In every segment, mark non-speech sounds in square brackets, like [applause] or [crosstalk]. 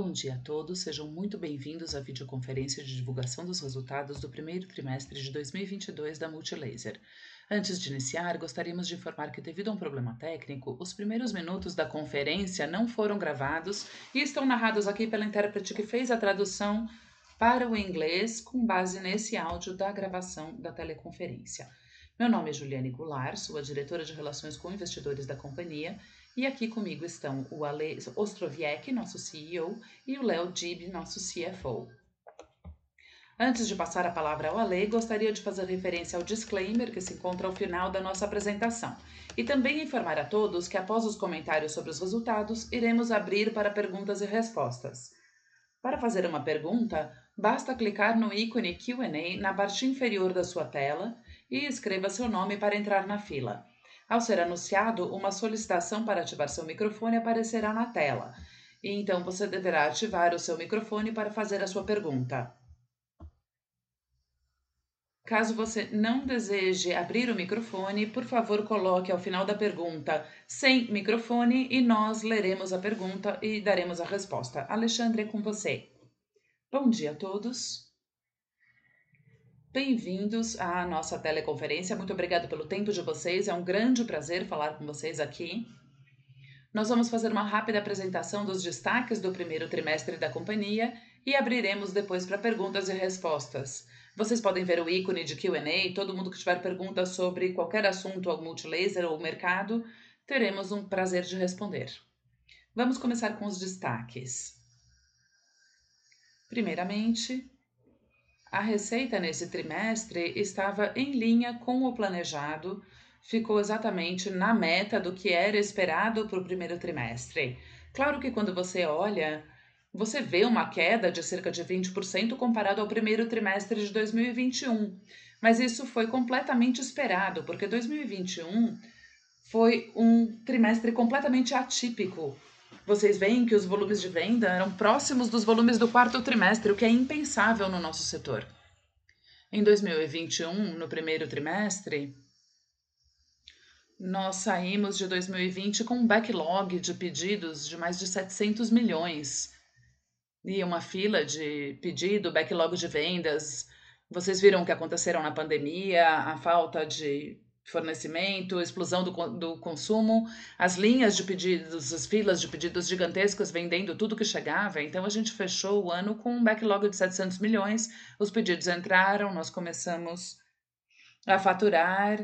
Bom dia a todos, sejam muito bem-vindos à videoconferência de divulgação dos resultados do primeiro trimestre de 2022 da Multilaser. Antes de iniciar, gostaríamos de informar que, devido a um problema técnico, os primeiros minutos da conferência não foram gravados e estão narrados aqui pela intérprete que fez a tradução para o inglês com base nesse áudio da gravação da teleconferência. Meu nome é Juliane Goulart, sou a diretora de Relações com Investidores da companhia e aqui comigo estão o Ale Ostroviec, nosso CEO, e o Léo Dib, nosso CFO. Antes de passar a palavra ao Ale, gostaria de fazer referência ao disclaimer que se encontra ao final da nossa apresentação e também informar a todos que após os comentários sobre os resultados, iremos abrir para perguntas e respostas. Para fazer uma pergunta, basta clicar no ícone Q&A na parte inferior da sua tela e escreva seu nome para entrar na fila. Ao ser anunciado, uma solicitação para ativar seu microfone aparecerá na tela, e então você deverá ativar o seu microfone para fazer a sua pergunta. Caso você não deseje abrir o microfone, por favor coloque ao final da pergunta sem microfone e nós leremos a pergunta e daremos a resposta. Alexandre, é com você. Bom dia a todos. Bem-vindos à nossa teleconferência. Muito obrigado pelo tempo de vocês. É um grande prazer falar com vocês aqui. Nós vamos fazer uma rápida apresentação dos destaques do primeiro trimestre da companhia e abriremos depois para perguntas e respostas. Vocês podem ver o ícone de Q&A. Todo mundo que tiver perguntas sobre qualquer assunto ao multilaser ou mercado, teremos um prazer de responder. Vamos começar com os destaques. Primeiramente, a receita nesse trimestre estava em linha com o planejado, ficou exatamente na meta do que era esperado para o primeiro trimestre. Claro que quando você olha, você vê uma queda de cerca de 20% comparado ao primeiro trimestre de 2021, mas isso foi completamente esperado, porque 2021 foi um trimestre completamente atípico vocês veem que os volumes de venda eram próximos dos volumes do quarto trimestre, o que é impensável no nosso setor. Em 2021, no primeiro trimestre, nós saímos de 2020 com um backlog de pedidos de mais de 700 milhões e uma fila de pedido, backlog de vendas. Vocês viram o que aconteceram na pandemia, a falta de fornecimento, explosão do, do consumo, as linhas de pedidos, as filas de pedidos gigantescas vendendo tudo que chegava. Então a gente fechou o ano com um backlog de 700 milhões. Os pedidos entraram, nós começamos a faturar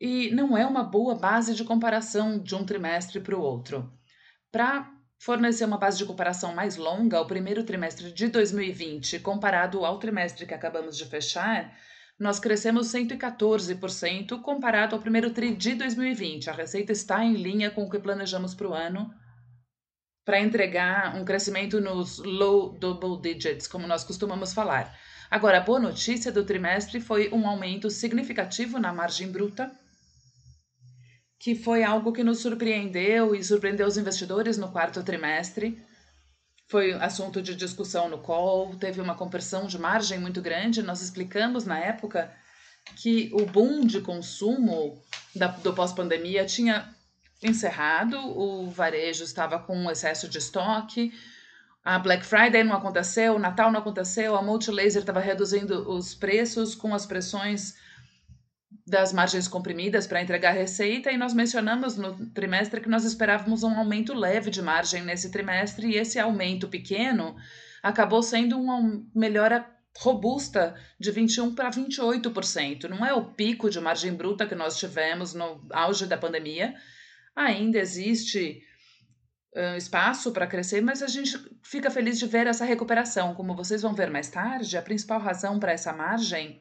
e não é uma boa base de comparação de um trimestre para o outro. Para fornecer uma base de comparação mais longa, o primeiro trimestre de 2020 comparado ao trimestre que acabamos de fechar, nós crescemos 114% comparado ao primeiro TRI de 2020. A receita está em linha com o que planejamos para o ano, para entregar um crescimento nos low double digits, como nós costumamos falar. Agora, a boa notícia do trimestre foi um aumento significativo na margem bruta, que foi algo que nos surpreendeu e surpreendeu os investidores no quarto trimestre foi assunto de discussão no call, teve uma conversão de margem muito grande. Nós explicamos na época que o boom de consumo da, do pós-pandemia tinha encerrado, o varejo estava com um excesso de estoque, a Black Friday não aconteceu, o Natal não aconteceu, a Multilaser estava reduzindo os preços com as pressões das margens comprimidas para entregar receita e nós mencionamos no trimestre que nós esperávamos um aumento leve de margem nesse trimestre e esse aumento pequeno acabou sendo uma melhora robusta de 21 para 28%. Não é o pico de margem bruta que nós tivemos no auge da pandemia. Ainda existe uh, espaço para crescer, mas a gente fica feliz de ver essa recuperação. Como vocês vão ver mais tarde, a principal razão para essa margem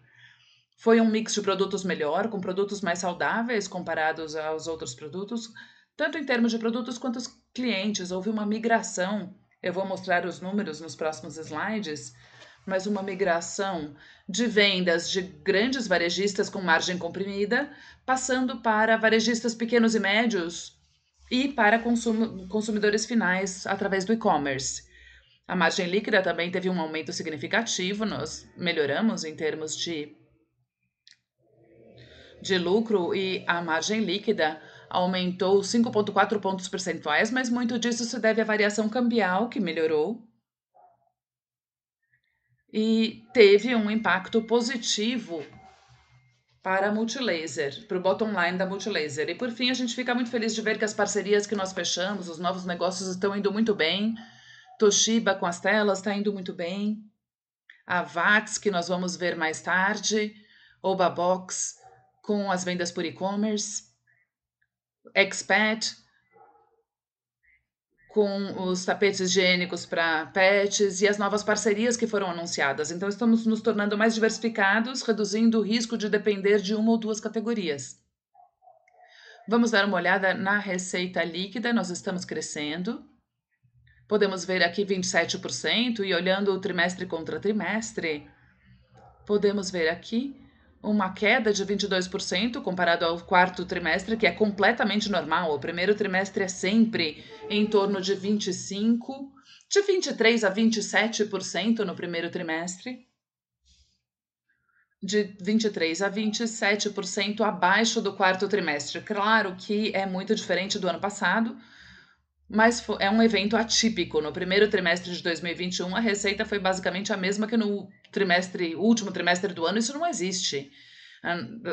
foi um mix de produtos melhor, com produtos mais saudáveis comparados aos outros produtos, tanto em termos de produtos quanto os clientes. Houve uma migração, eu vou mostrar os números nos próximos slides, mas uma migração de vendas de grandes varejistas com margem comprimida, passando para varejistas pequenos e médios e para consumidores finais através do e-commerce. A margem líquida também teve um aumento significativo, nós melhoramos em termos de de lucro e a margem líquida aumentou 5,4 pontos percentuais, mas muito disso se deve à variação cambial, que melhorou e teve um impacto positivo para a Multilaser, para o bottom line da Multilaser. E por fim, a gente fica muito feliz de ver que as parcerias que nós fechamos, os novos negócios estão indo muito bem. Toshiba com as telas está indo muito bem. A VAX, que nós vamos ver mais tarde. Obabox com as vendas por e-commerce. Expat com os tapetes higiênicos para pets e as novas parcerias que foram anunciadas. Então, estamos nos tornando mais diversificados, reduzindo o risco de depender de uma ou duas categorias. Vamos dar uma olhada na receita líquida, nós estamos crescendo. Podemos ver aqui 27% e olhando o trimestre contra trimestre, podemos ver aqui uma queda de 22% comparado ao quarto trimestre, que é completamente normal. O primeiro trimestre é sempre em torno de 25, de 23 a 27% no primeiro trimestre. De 23 a 27% abaixo do quarto trimestre. Claro que é muito diferente do ano passado, mas é um evento atípico. No primeiro trimestre de 2021, a receita foi basicamente a mesma que no trimestre, último trimestre do ano, isso não existe.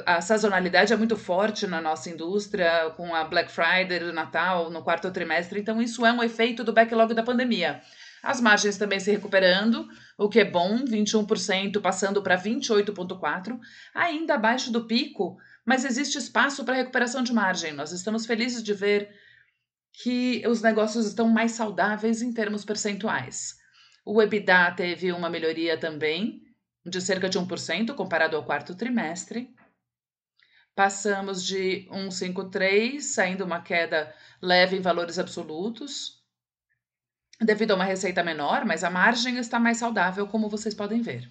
A, sazonalidade é muito forte na nossa indústria, com a Black Friday, o Natal, no quarto trimestre, então isso é um efeito do backlog da pandemia. As margens também se recuperando, o que é bom, 21% passando para 28,4%, ainda abaixo do pico, mas existe espaço para recuperação de margem. Nós estamos felizes de ver que os negócios estão mais saudáveis em termos percentuais. O EBITDA teve uma melhoria também, de cerca de 1% comparado ao quarto trimestre. Passamos de 1,53, saindo uma queda leve em valores absolutos, devido a uma receita menor, mas a margem está mais saudável, como vocês podem ver.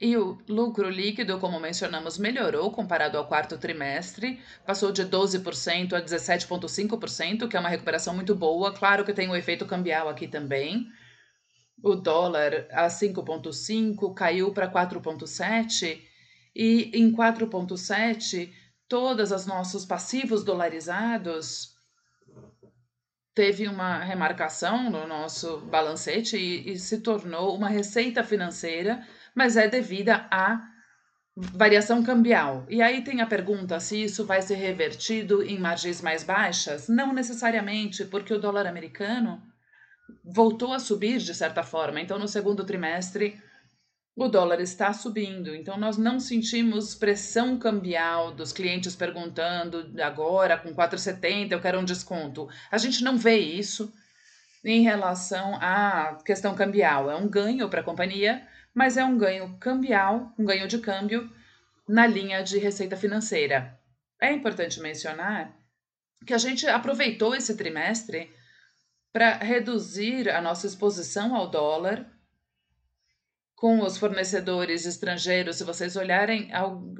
E o lucro líquido, como mencionamos, melhorou comparado ao quarto trimestre, passou de 12% a 17,5%, que é uma recuperação muito boa. Claro que tem o efeito cambial aqui também. O dólar a 5,5 caiu para 4,7 e em 4,7 todas as nossos passivos dolarizados teve uma remarcação no nosso balancete e, e se tornou uma receita financeira mas é devida à variação cambial. E aí tem a pergunta se isso vai ser revertido em margens mais baixas? Não necessariamente, porque o dólar americano voltou a subir de certa forma. Então, no segundo trimestre, o dólar está subindo. Então, nós não sentimos pressão cambial dos clientes perguntando agora com 4,70 eu quero um desconto. A gente não vê isso em relação à questão cambial. É um ganho para a companhia mas é um ganho cambial, um ganho de câmbio na linha de receita financeira. É importante mencionar que a gente aproveitou esse trimestre para reduzir a nossa exposição ao dólar com os fornecedores estrangeiros. Se vocês olharem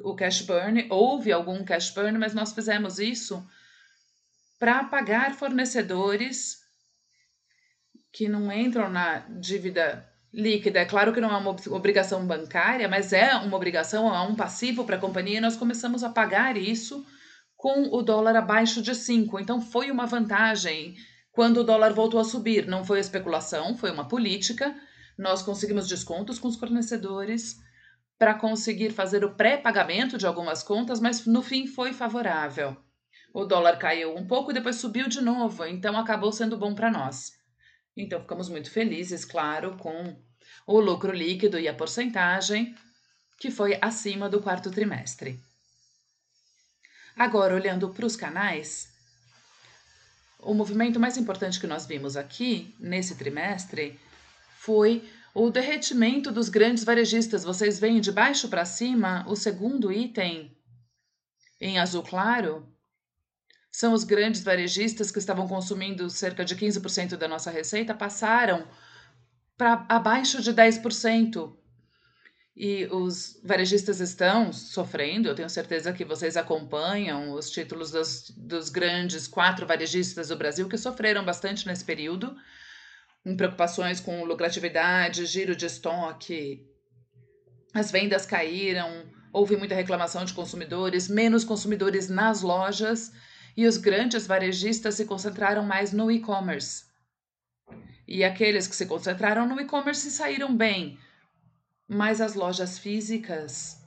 o cash burn, houve algum cash burn, mas nós fizemos isso para pagar fornecedores que não entram na dívida líquida. É claro que não é uma obrigação bancária, mas é uma obrigação, é um passivo para a companhia e nós começamos a pagar isso com o dólar abaixo de 5. Então foi uma vantagem quando o dólar voltou a subir. Não foi especulação, foi uma política. Nós conseguimos descontos com os fornecedores para conseguir fazer o pré-pagamento de algumas contas, mas no fim foi favorável. O dólar caiu um pouco e depois subiu de novo, então acabou sendo bom para nós. Então, ficamos muito felizes, claro, com o lucro líquido e a porcentagem, que foi acima do quarto trimestre. Agora, olhando para os canais, o movimento mais importante que nós vimos aqui, nesse trimestre, foi o derretimento dos grandes varejistas. Vocês veem de baixo para cima o segundo item em azul claro são os grandes varejistas que estavam consumindo cerca de 15% da nossa receita, passaram para abaixo de 10%. E os varejistas estão sofrendo, eu tenho certeza que vocês acompanham os títulos dos, dos grandes quatro varejistas do Brasil que sofreram bastante nesse período, em preocupações com lucratividade, giro de estoque. As vendas caíram, houve muita reclamação de consumidores, menos consumidores nas lojas e os grandes varejistas se concentraram mais no e-commerce. E aqueles que se concentraram no e-commerce saíram bem, mas as lojas físicas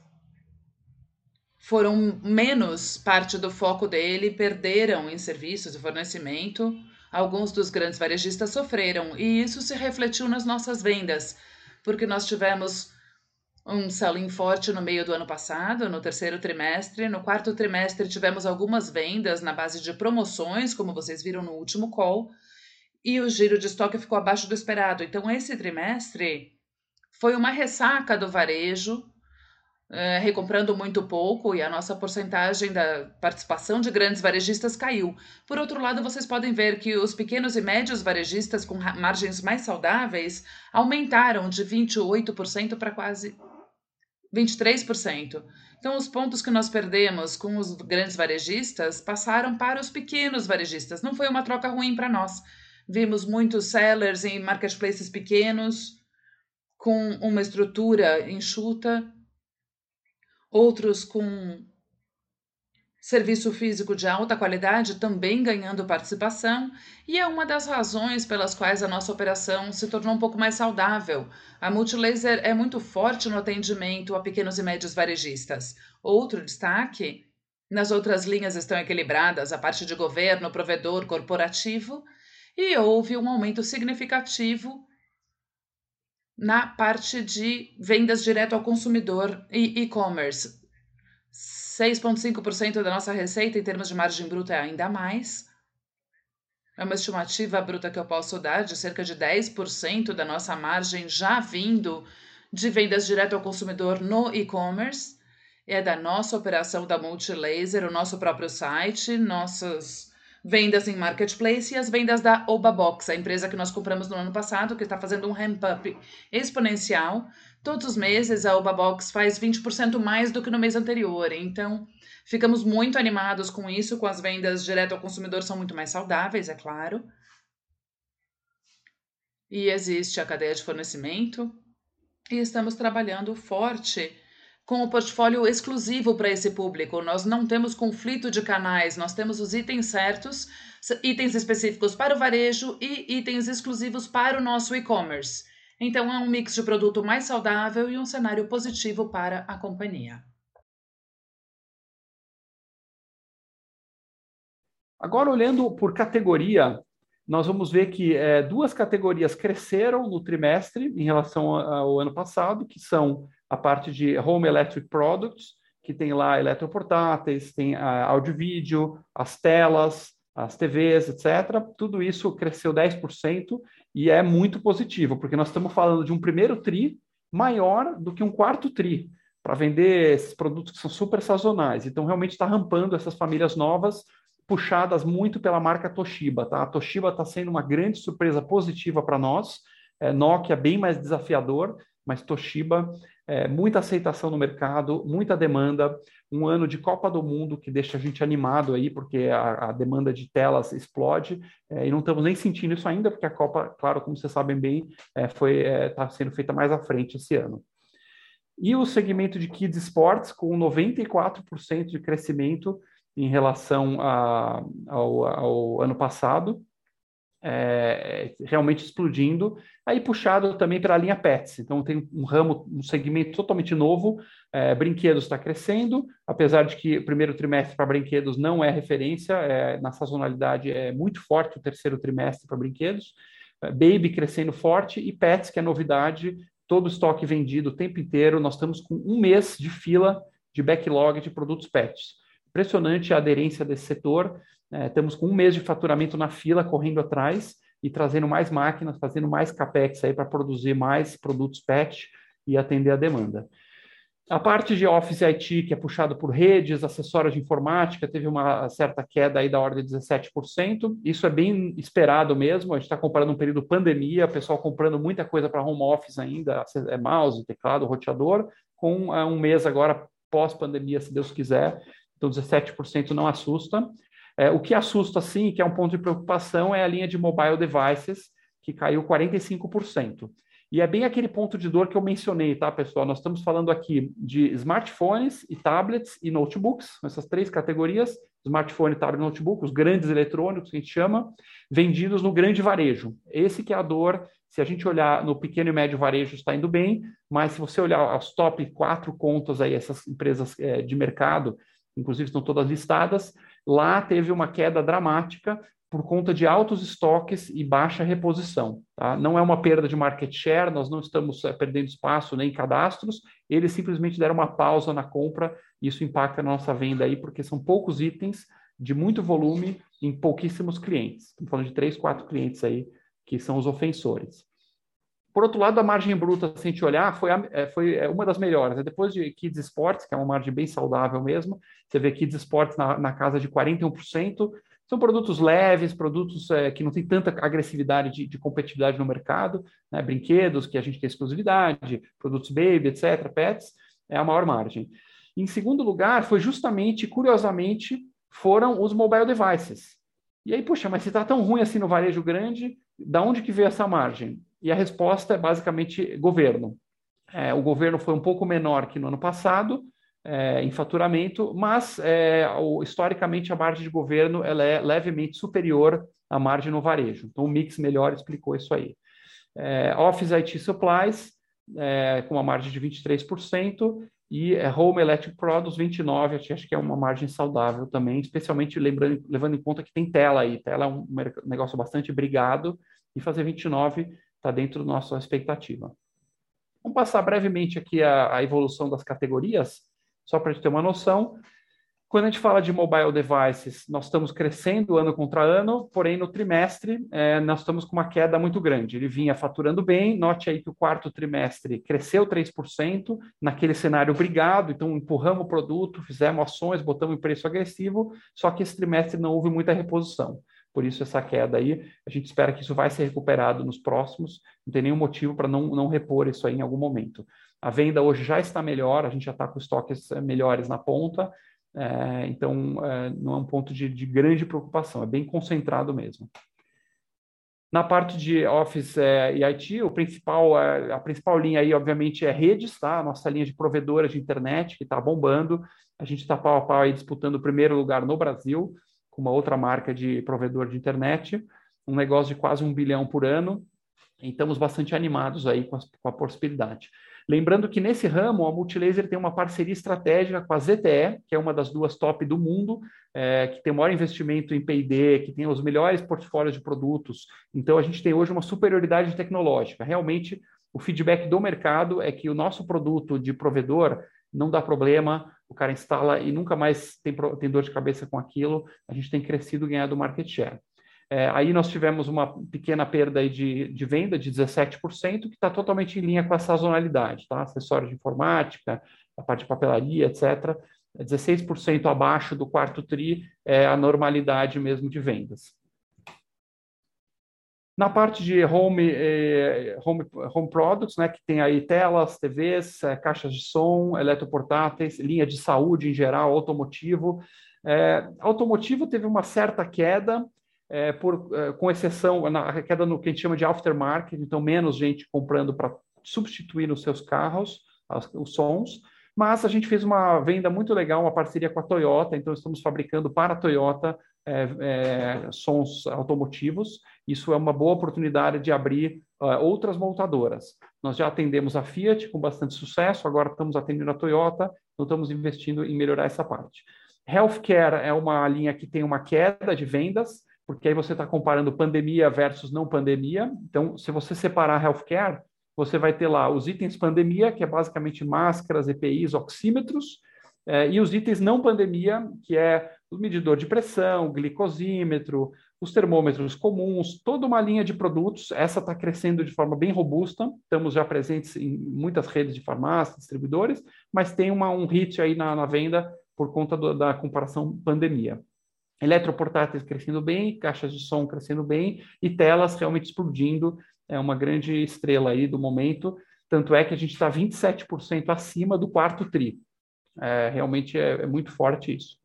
foram menos parte do foco dele, perderam em serviços e fornecimento. Alguns dos grandes varejistas sofreram e isso se refletiu nas nossas vendas, porque nós tivemos um selling forte no meio do ano passado, no terceiro trimestre. No quarto trimestre tivemos algumas vendas na base de promoções, como vocês viram no último call, e o giro de estoque ficou abaixo do esperado. Então esse trimestre foi uma ressaca do varejo é, recomprando muito pouco e a nossa porcentagem da participação de grandes varejistas caiu. Por outro lado, vocês podem ver que os pequenos e médios varejistas com margens mais saudáveis aumentaram de 28% para quase 23%. Então, os pontos que nós perdemos com os grandes varejistas passaram para os pequenos varejistas. Não foi uma troca ruim para nós. Vimos muitos sellers em marketplaces pequenos, com uma estrutura enxuta outros com serviço físico de alta qualidade também ganhando participação, e é uma das razões pelas quais a nossa operação se tornou um pouco mais saudável. A Multilaser é muito forte no atendimento a pequenos e médios varejistas. Outro destaque: nas outras linhas estão equilibradas a parte de governo, provedor, corporativo, e houve um aumento significativo na parte de vendas direto ao consumidor e e-commerce. 6,5% da nossa receita em termos de margem bruta é ainda mais. É uma estimativa bruta que eu posso dar de cerca de 10% da nossa margem já vindo de vendas direto ao consumidor no e-commerce. É da nossa operação da Multilaser, o nosso próprio site, nossos vendas em marketplace e as vendas da Obabox, a empresa que nós compramos no ano passado, que está fazendo um ramp-up exponencial. Todos os meses a Obabox faz 20% mais do que no mês anterior. Então, ficamos muito animados com isso, com as vendas direto ao consumidor são muito mais saudáveis, é claro. E existe a cadeia de fornecimento. E estamos trabalhando forte com o portfólio exclusivo para esse público. Nós não temos conflito de canais, nós temos os itens certos, itens específicos para o varejo e itens exclusivos para o nosso e-commerce. Então é um mix de produto mais saudável e um cenário positivo para a companhia. Agora, olhando por categoria, nós vamos ver que é, duas categorias cresceram no trimestre em relação ao ano passado, que são a parte de Home Electric Products, que tem lá eletroportáteis, tem a áudio vídeo, as telas, as TVs, etc. Tudo isso cresceu 10% e é muito positivo, porque nós estamos falando de um primeiro TRI maior do que um quarto TRI, para vender esses produtos que são super sazonais. Então, realmente está rampando essas famílias novas, puxadas muito pela marca Toshiba. Tá? A Toshiba está sendo uma grande surpresa positiva para nós. É, Nokia bem mais desafiador, mas Toshiba é, muita aceitação no mercado, muita demanda, um ano de Copa do Mundo que deixa a gente animado aí, porque a, a demanda de telas explode, é, e não estamos nem sentindo isso ainda, porque a Copa, claro, como vocês sabem bem, é, foi está é, sendo feita mais à frente esse ano. E o segmento de Kids Sports, com 94% de crescimento em relação a, ao, ao ano passado, é, realmente explodindo, aí puxado também pela linha Pets. Então tem um ramo, um segmento totalmente novo. É, brinquedos está crescendo, apesar de que o primeiro trimestre para brinquedos não é referência, é, na sazonalidade é muito forte o terceiro trimestre para brinquedos. É, baby crescendo forte e Pets, que é novidade, todo estoque vendido o tempo inteiro. Nós estamos com um mês de fila de backlog de produtos Pets. Impressionante a aderência desse setor. É, estamos com um mês de faturamento na fila, correndo atrás e trazendo mais máquinas, fazendo mais capex aí para produzir mais produtos PET e atender a demanda. A parte de Office IT, que é puxada por redes, acessórios de informática, teve uma certa queda aí da ordem de 17%. Isso é bem esperado mesmo. A gente está comparando um período pandemia, o pessoal comprando muita coisa para home office ainda, é mouse, teclado, roteador, com é, um mês agora pós-pandemia, se Deus quiser. Então, 17% não assusta. É, o que assusta, sim, que é um ponto de preocupação, é a linha de mobile devices, que caiu 45%. E é bem aquele ponto de dor que eu mencionei, tá, pessoal? Nós estamos falando aqui de smartphones e tablets e notebooks, essas três categorias, smartphone, tablet, notebook, os grandes eletrônicos que a gente chama, vendidos no grande varejo. Esse que é a dor. Se a gente olhar no pequeno e médio varejo, está indo bem, mas se você olhar as top quatro contas aí, essas empresas é, de mercado, inclusive estão todas listadas, lá teve uma queda dramática por conta de altos estoques e baixa reposição. Tá? Não é uma perda de market share, nós não estamos é, perdendo espaço nem cadastros, eles simplesmente deram uma pausa na compra, isso impacta na nossa venda aí, porque são poucos itens de muito volume em pouquíssimos clientes. Estamos falando de três, quatro clientes aí que são os ofensores. Por outro lado, a margem bruta, se a gente olhar, foi, a, é, foi é, uma das melhores. Depois de Kids Sports, que é uma margem bem saudável mesmo, você vê Kids Sports na, na casa de 41%, são produtos leves, produtos é, que não têm tanta agressividade de, de competitividade no mercado, né? brinquedos que a gente tem exclusividade, produtos baby, etc., pets, é a maior margem. Em segundo lugar, foi justamente, curiosamente, foram os mobile devices. E aí, puxa, mas se está tão ruim assim no varejo grande, da onde que veio essa margem? E a resposta é basicamente governo. É, o governo foi um pouco menor que no ano passado, é, em faturamento, mas é, o, historicamente a margem de governo ela é levemente superior à margem no varejo. Então o mix melhor explicou isso aí. É, Office IT Supplies é, com uma margem de 23% e é, Home Electric Products 29%, acho que é uma margem saudável também, especialmente lembrando, levando em conta que tem tela aí. Tela é um negócio bastante brigado e fazer 29% está dentro da nossa expectativa. Vamos passar brevemente aqui a, a evolução das categorias. Só para a gente ter uma noção, quando a gente fala de mobile devices, nós estamos crescendo ano contra ano, porém no trimestre é, nós estamos com uma queda muito grande. Ele vinha faturando bem, note aí que o quarto trimestre cresceu 3%, naquele cenário obrigado, então empurramos o produto, fizemos ações, botamos em preço agressivo, só que esse trimestre não houve muita reposição. Por isso essa queda aí, a gente espera que isso vai ser recuperado nos próximos, não tem nenhum motivo para não, não repor isso aí em algum momento. A venda hoje já está melhor, a gente já está com estoques eh, melhores na ponta, é, então é, não é um ponto de, de, grande preocupação, é bem concentrado mesmo. Na parte de Office é, e IT, o principal, a principal linha aí, obviamente, é redes, tá? A nossa linha de provedora de internet, que está bombando. A gente está pau a pau aí disputando o primeiro lugar no Brasil, com uma outra marca de provedor de internet, um negócio de quase um bilhão por ano, e estamos bastante animados aí com a, com a possibilidade. Lembrando que nesse ramo, a Multilaser tem uma parceria estratégica com a ZTE, que é uma das duas top do mundo, é, que tem o maior investimento em P&D, que tem os melhores portfólios de produtos. Então, a gente tem hoje uma superioridade tecnológica. Realmente, o feedback do mercado é que o nosso produto de provedor não dá problema, o cara instala e nunca mais tem, tem dor de cabeça com aquilo. A gente tem crescido e ganhado market share. É, aí nós tivemos uma pequena perda de, de venda de 17%, que está totalmente em linha com a sazonalidade, tá? Acessórios de informática, a parte de papelaria, etc. 16% abaixo do quarto TRI é a normalidade mesmo de vendas. Na parte de home, eh, home, home products, né, que tem aí telas, TVs, eh, caixas de som, eletroportáteis, linha de saúde em geral, automotivo. Eh, automotivo teve uma certa queda, é, por, é, com exceção na queda no que a gente chama de aftermarket, então menos gente comprando para substituir os seus carros, as, os sons, mas a gente fez uma venda muito legal, uma parceria com a Toyota, então estamos fabricando para a Toyota é, é, sons automotivos. Isso é uma boa oportunidade de abrir uh, outras montadoras. Nós já atendemos a Fiat com bastante sucesso, agora estamos atendendo a Toyota, então estamos investindo em melhorar essa parte. Healthcare é uma linha que tem uma queda de vendas, porque aí você está comparando pandemia versus não pandemia. Então, se você separar healthcare, você vai ter lá os itens pandemia, que é basicamente máscaras, EPIs, oxímetros, eh, e os itens não pandemia, que é o medidor de pressão, glicosímetro, os termômetros comuns, toda uma linha de produtos. Essa está crescendo de forma bem robusta. Estamos já presentes em muitas redes de farmácias, distribuidores, mas tem uma, um hit aí na, na venda por conta do, da comparação pandemia eletroportáteis crescendo bem, caixas de som crescendo bem e telas realmente explodindo. É uma grande estrela aí do momento. Tanto é que a gente está 27% acima do quarto TRI. É, realmente é, é, muito forte isso.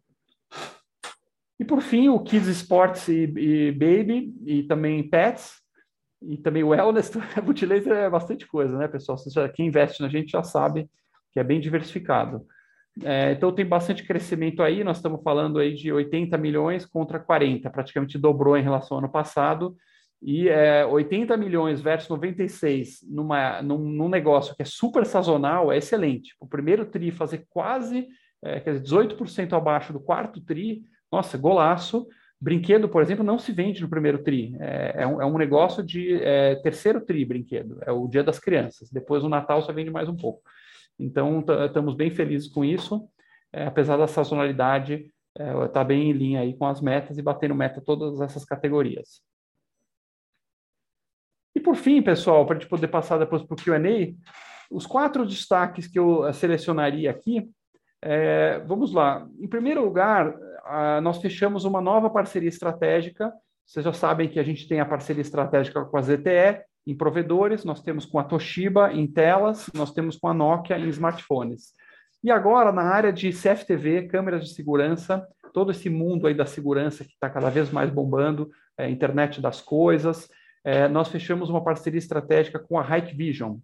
E por fim, o Kids Sports e, e Baby, e também Pets, e também o Wellness, [laughs] Multilaser é bastante coisa, né, pessoal? Quem investe na gente já sabe que é bem diversificado. É, então tem bastante crescimento aí, nós estamos falando aí de 80 milhões contra 40, praticamente dobrou em relação ao ano passado, e é, 80 milhões versus 96 numa, num, num, negócio que é super sazonal é excelente. O primeiro TRI fazer quase, é, quer dizer, 18% abaixo do quarto TRI, nossa, golaço. Brinquedo, por exemplo, não se vende no primeiro TRI. É, é, um, é um, negócio de é, terceiro TRI brinquedo. É o dia das crianças. Depois, no Natal, só vende mais um pouco. Então, estamos bem felizes com isso. É, apesar da sazonalidade, está bem em linha aí com as metas e batendo meta todas essas categorias. Por fim, pessoal, para a gente poder passar depois para o QA, os quatro destaques que eu selecionaria aqui, é, vamos lá. Em primeiro lugar, nós fechamos uma nova parceria estratégica. Vocês já sabem que a gente tem a parceria estratégica com a ZTE em provedores, nós temos com a Toshiba em telas, nós temos com a Nokia em smartphones. E agora, na área de CFTV, câmeras de segurança, todo esse mundo aí da segurança que está cada vez mais bombando, é, internet das coisas, é, nós fechamos uma parceria estratégica com a Hikvision.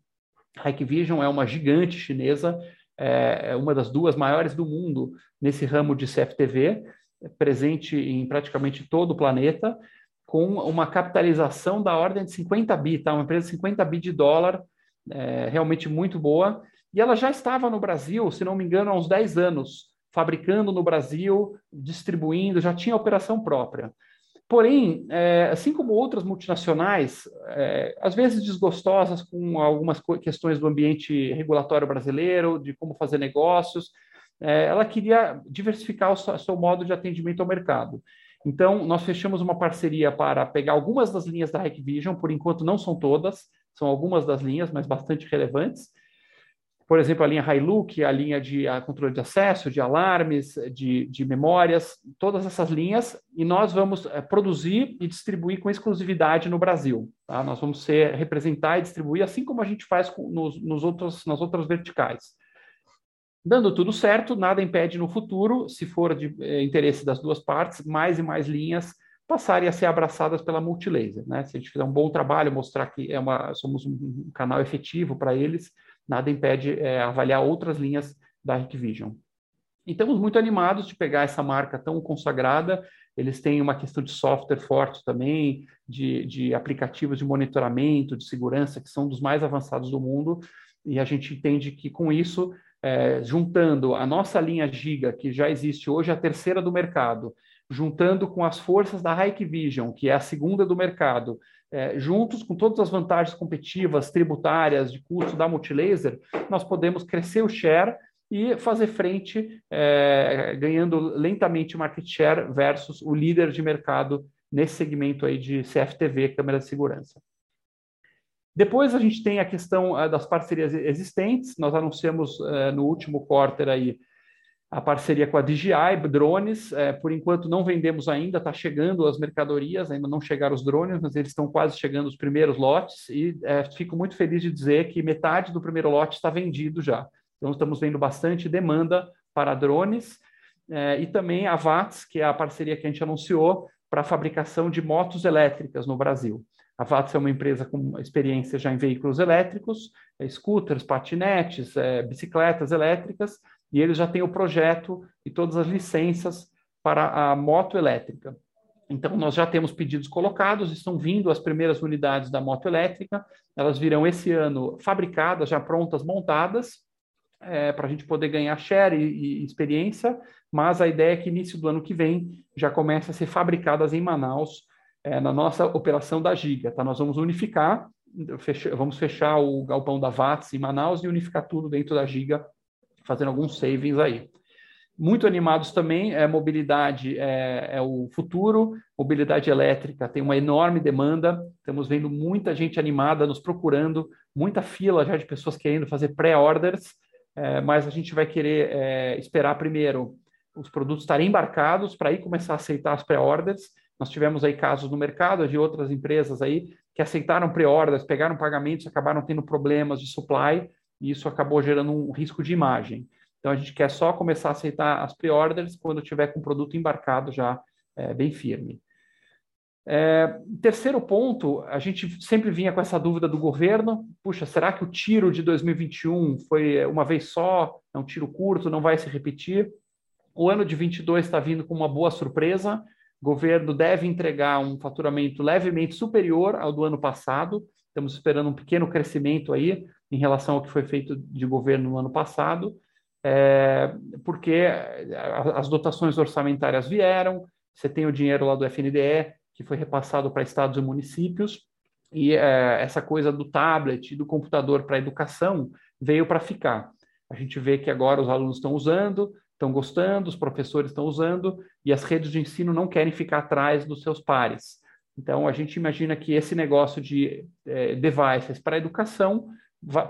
Hikvision é uma gigante chinesa, é, é uma das duas maiores do mundo nesse ramo de CFTV, presente em praticamente todo o planeta, com uma capitalização da ordem de 50 bi, tá? uma empresa de 50 bi de dólar, é, realmente muito boa. E ela já estava no Brasil, se não me engano, há uns 10 anos, fabricando no Brasil, distribuindo, já tinha operação própria. Porém, é, assim como outras multinacionais, é, às vezes desgostosas com algumas questões do ambiente regulatório brasileiro, de como fazer negócios, é, ela queria diversificar o seu modo de atendimento ao mercado. Então, nós fechamos uma parceria para pegar algumas das linhas da Hikvision, por enquanto não são todas, são algumas das linhas, mas bastante relevantes, por exemplo, a linha Hilux, a linha de a controle de acesso, de alarmes, de, de memórias, todas essas linhas, e nós vamos é, produzir e distribuir com exclusividade no Brasil. Tá? Nós vamos ser, representar e distribuir, assim como a gente faz com, nos, nos outros, nas outras verticais. Dando tudo certo, nada impede no futuro, se for de é, interesse das duas partes, mais e mais linhas passarem a ser abraçadas pela Multilaser. Né? Se a gente fizer um bom trabalho, mostrar que é uma, somos um canal efetivo para eles, nada impede é, avaliar outras linhas da Hikvision. E estamos muito animados de pegar essa marca tão consagrada. Eles têm uma questão de software forte também, de, de aplicativos de monitoramento, de segurança, que são dos mais avançados do mundo. E a gente entende que com isso, é, juntando a nossa linha Giga, que já existe hoje, a terceira do mercado, juntando com as forças da Hikvision, que é a segunda do mercado, é, juntos com todas as vantagens competitivas, tributárias, de custo da Multilaser, nós podemos crescer o share e fazer frente, é, ganhando lentamente market share versus o líder de mercado nesse segmento aí de CFTV, câmera de segurança. Depois a gente tem a questão uh, das parcerias existentes. Nós anunciamos uh, no último quarter aí a parceria com a DJI, drones, é, por enquanto não vendemos ainda, está chegando as mercadorias, ainda não chegaram os drones, mas eles estão quase chegando os primeiros lotes, e é, fico muito feliz de dizer que metade do primeiro lote está vendido já. Então, estamos vendo bastante demanda para drones, é, e também a VATS, que é a parceria que a gente anunciou para a fabricação de motos elétricas no Brasil. A VATS é uma empresa com experiência já em veículos elétricos, é, scooters, patinetes, é, bicicletas elétricas, e eles já têm o projeto e todas as licenças para a moto elétrica. Então, nós já temos pedidos colocados, estão vindo as primeiras unidades da moto elétrica, elas virão esse ano fabricadas, já prontas, montadas, é, para a gente poder ganhar share e, e, experiência, mas a ideia é que início do ano que vem já comece a ser fabricadas em Manaus, é, na nossa operação da Giga. Tá? Nós vamos unificar, vamos fechar o galpão da VATS em Manaus e unificar tudo dentro da Giga fazendo alguns savings aí. Muito animados também, é, mobilidade é, é, o futuro, mobilidade elétrica tem uma enorme demanda, estamos vendo muita gente animada nos procurando, muita fila já de pessoas querendo fazer pré-orders, é, mas a gente vai querer é, esperar primeiro os produtos estarem embarcados para aí começar a aceitar as pré-orders. Nós tivemos aí casos no mercado de outras empresas aí que aceitaram pré-orders, pegaram pagamentos, acabaram tendo problemas de supply, e isso acabou gerando um risco de imagem. Então a gente quer só começar a aceitar as pre-orders quando tiver com o produto embarcado já é, bem firme. É, terceiro ponto, a gente sempre vinha com essa dúvida do governo: puxa, será que o tiro de 2021 foi uma vez só? É um tiro curto, não vai se repetir? O ano de 22 está vindo com uma boa surpresa. O governo deve entregar um faturamento levemente superior ao do ano passado. Estamos esperando um pequeno crescimento aí em relação ao que foi feito de governo no ano passado, é, porque as dotações orçamentárias vieram, você tem o dinheiro lá do FNDE, que foi repassado para estados e municípios, e é, essa coisa do tablet e do computador para a educação veio para ficar. A gente vê que agora os alunos estão usando, estão gostando, os professores estão usando, e as redes de ensino não querem ficar atrás dos seus pares. Então, a gente imagina que esse negócio de é, devices para educação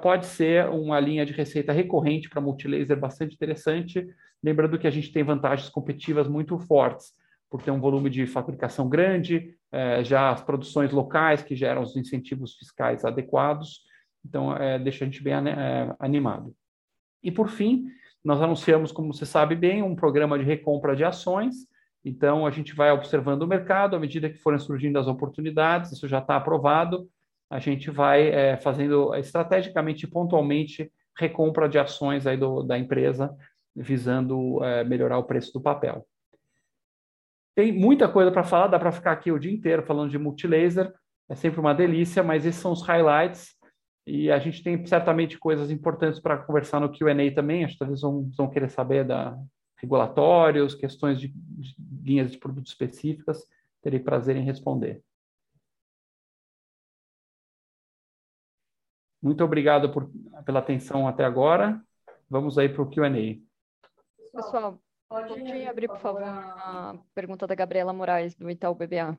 pode ser uma linha de receita recorrente para multilaser bastante interessante, lembrando que a gente tem vantagens competitivas muito fortes por ter um volume de fabricação grande, é, já as produções locais que geram os incentivos fiscais adequados, então é, deixa a gente bem é, animado. E por fim, nós anunciamos, como você sabe bem, um programa de recompra de ações. Então a gente vai observando o mercado à medida que forem surgindo as oportunidades. Isso já está aprovado. A gente vai é, fazendo estrategicamente e pontualmente recompra de ações aí do, da empresa, visando é, melhorar o preço do papel. Tem muita coisa para falar, dá para ficar aqui o dia inteiro falando de multilaser, é sempre uma delícia, mas esses são os highlights e a gente tem certamente coisas importantes para conversar no Q&A também, acho que talvez vão, vão querer saber da regulatórios, questões de, de linhas de produtos específicas, terei prazer em responder. Muito obrigado por, pela atenção até agora. Vamos aí para o Q&A. Pessoal, Pode abrir, por favor, a pergunta da Gabriela Moraes, do Itaú BBA.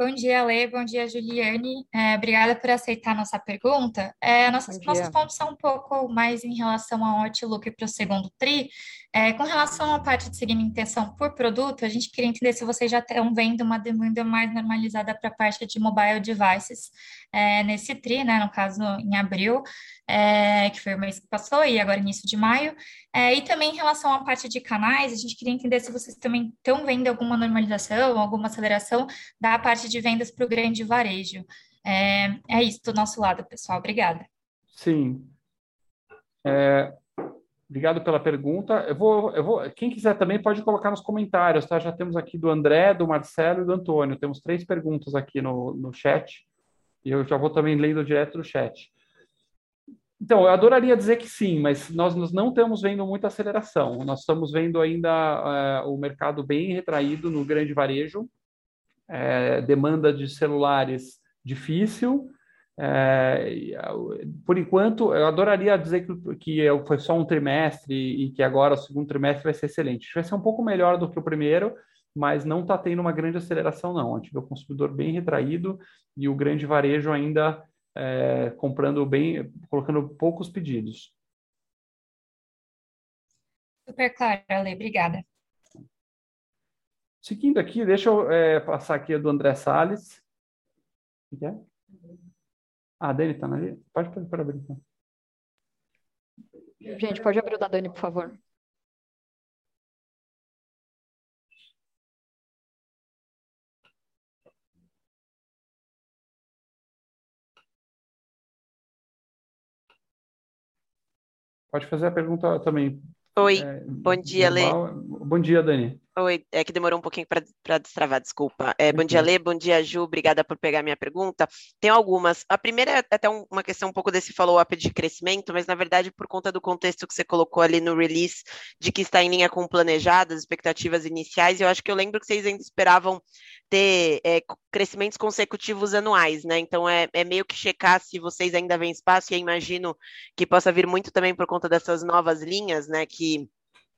Bom dia, Lê. Bom dia, Juliane. É, obrigada por aceitar a nossa pergunta. É, nossas, nossos pontos são um pouco mais em relação ao outlook para o segundo TRI. É, com relação à parte de segmentação por produto, a gente queria entender se vocês já estão vendo uma demanda mais normalizada para a parte de mobile devices é, nesse TRI, né, no caso em abril, é, que foi o mês que passou, e agora início de maio. É, e também em relação à parte de canais, a gente queria entender se vocês também estão vendo alguma normalização, alguma aceleração da parte de vendas para o grande varejo. É, é isso do nosso lado, pessoal. Obrigada. Sim. É, obrigado pela pergunta. Eu vou, eu vou, quem quiser também pode colocar nos comentários, tá? Já temos aqui do André, do Marcelo e do Antônio. Temos três perguntas aqui no, no chat. E eu já vou também lendo direto do chat. Então, eu adoraria dizer que sim, mas nós, nós não estamos vendo muita aceleração. Nós estamos vendo ainda uh, o mercado bem retraído no grande varejo, é, demanda de celulares difícil. É, por enquanto, eu adoraria dizer que, que foi só um trimestre e que agora o segundo trimestre vai ser excelente. Vai ser um pouco melhor do que o primeiro, mas não está tendo uma grande aceleração, não. A gente vê o consumidor bem retraído e o grande varejo ainda é, comprando bem, colocando poucos pedidos. Super claro, Ale, obrigada. Seguindo aqui, deixa eu é, passar aqui a do André Salles. O que é? Ah, a Dani está ali? Pode, pode, pode abrir. Então. Gente, pode abrir o da Dani, por favor. Pode fazer a pergunta também. Oi, é, bom dia, Lê. Bom dia, Dani. Oi, é que demorou um pouquinho para destravar, desculpa. É, bom dia, Lê, bom dia, Ju, obrigada por pegar minha pergunta. Tem algumas. A primeira é até uma questão um pouco desse follow-up de crescimento, mas na verdade por conta do contexto que você colocou ali no release, de que está em linha com planejadas, expectativas iniciais, eu acho que eu lembro que vocês ainda esperavam ter é, crescimentos consecutivos anuais, né? Então é, é meio que checar se vocês ainda vêm espaço, e eu imagino que possa vir muito também por conta dessas novas linhas, né? Que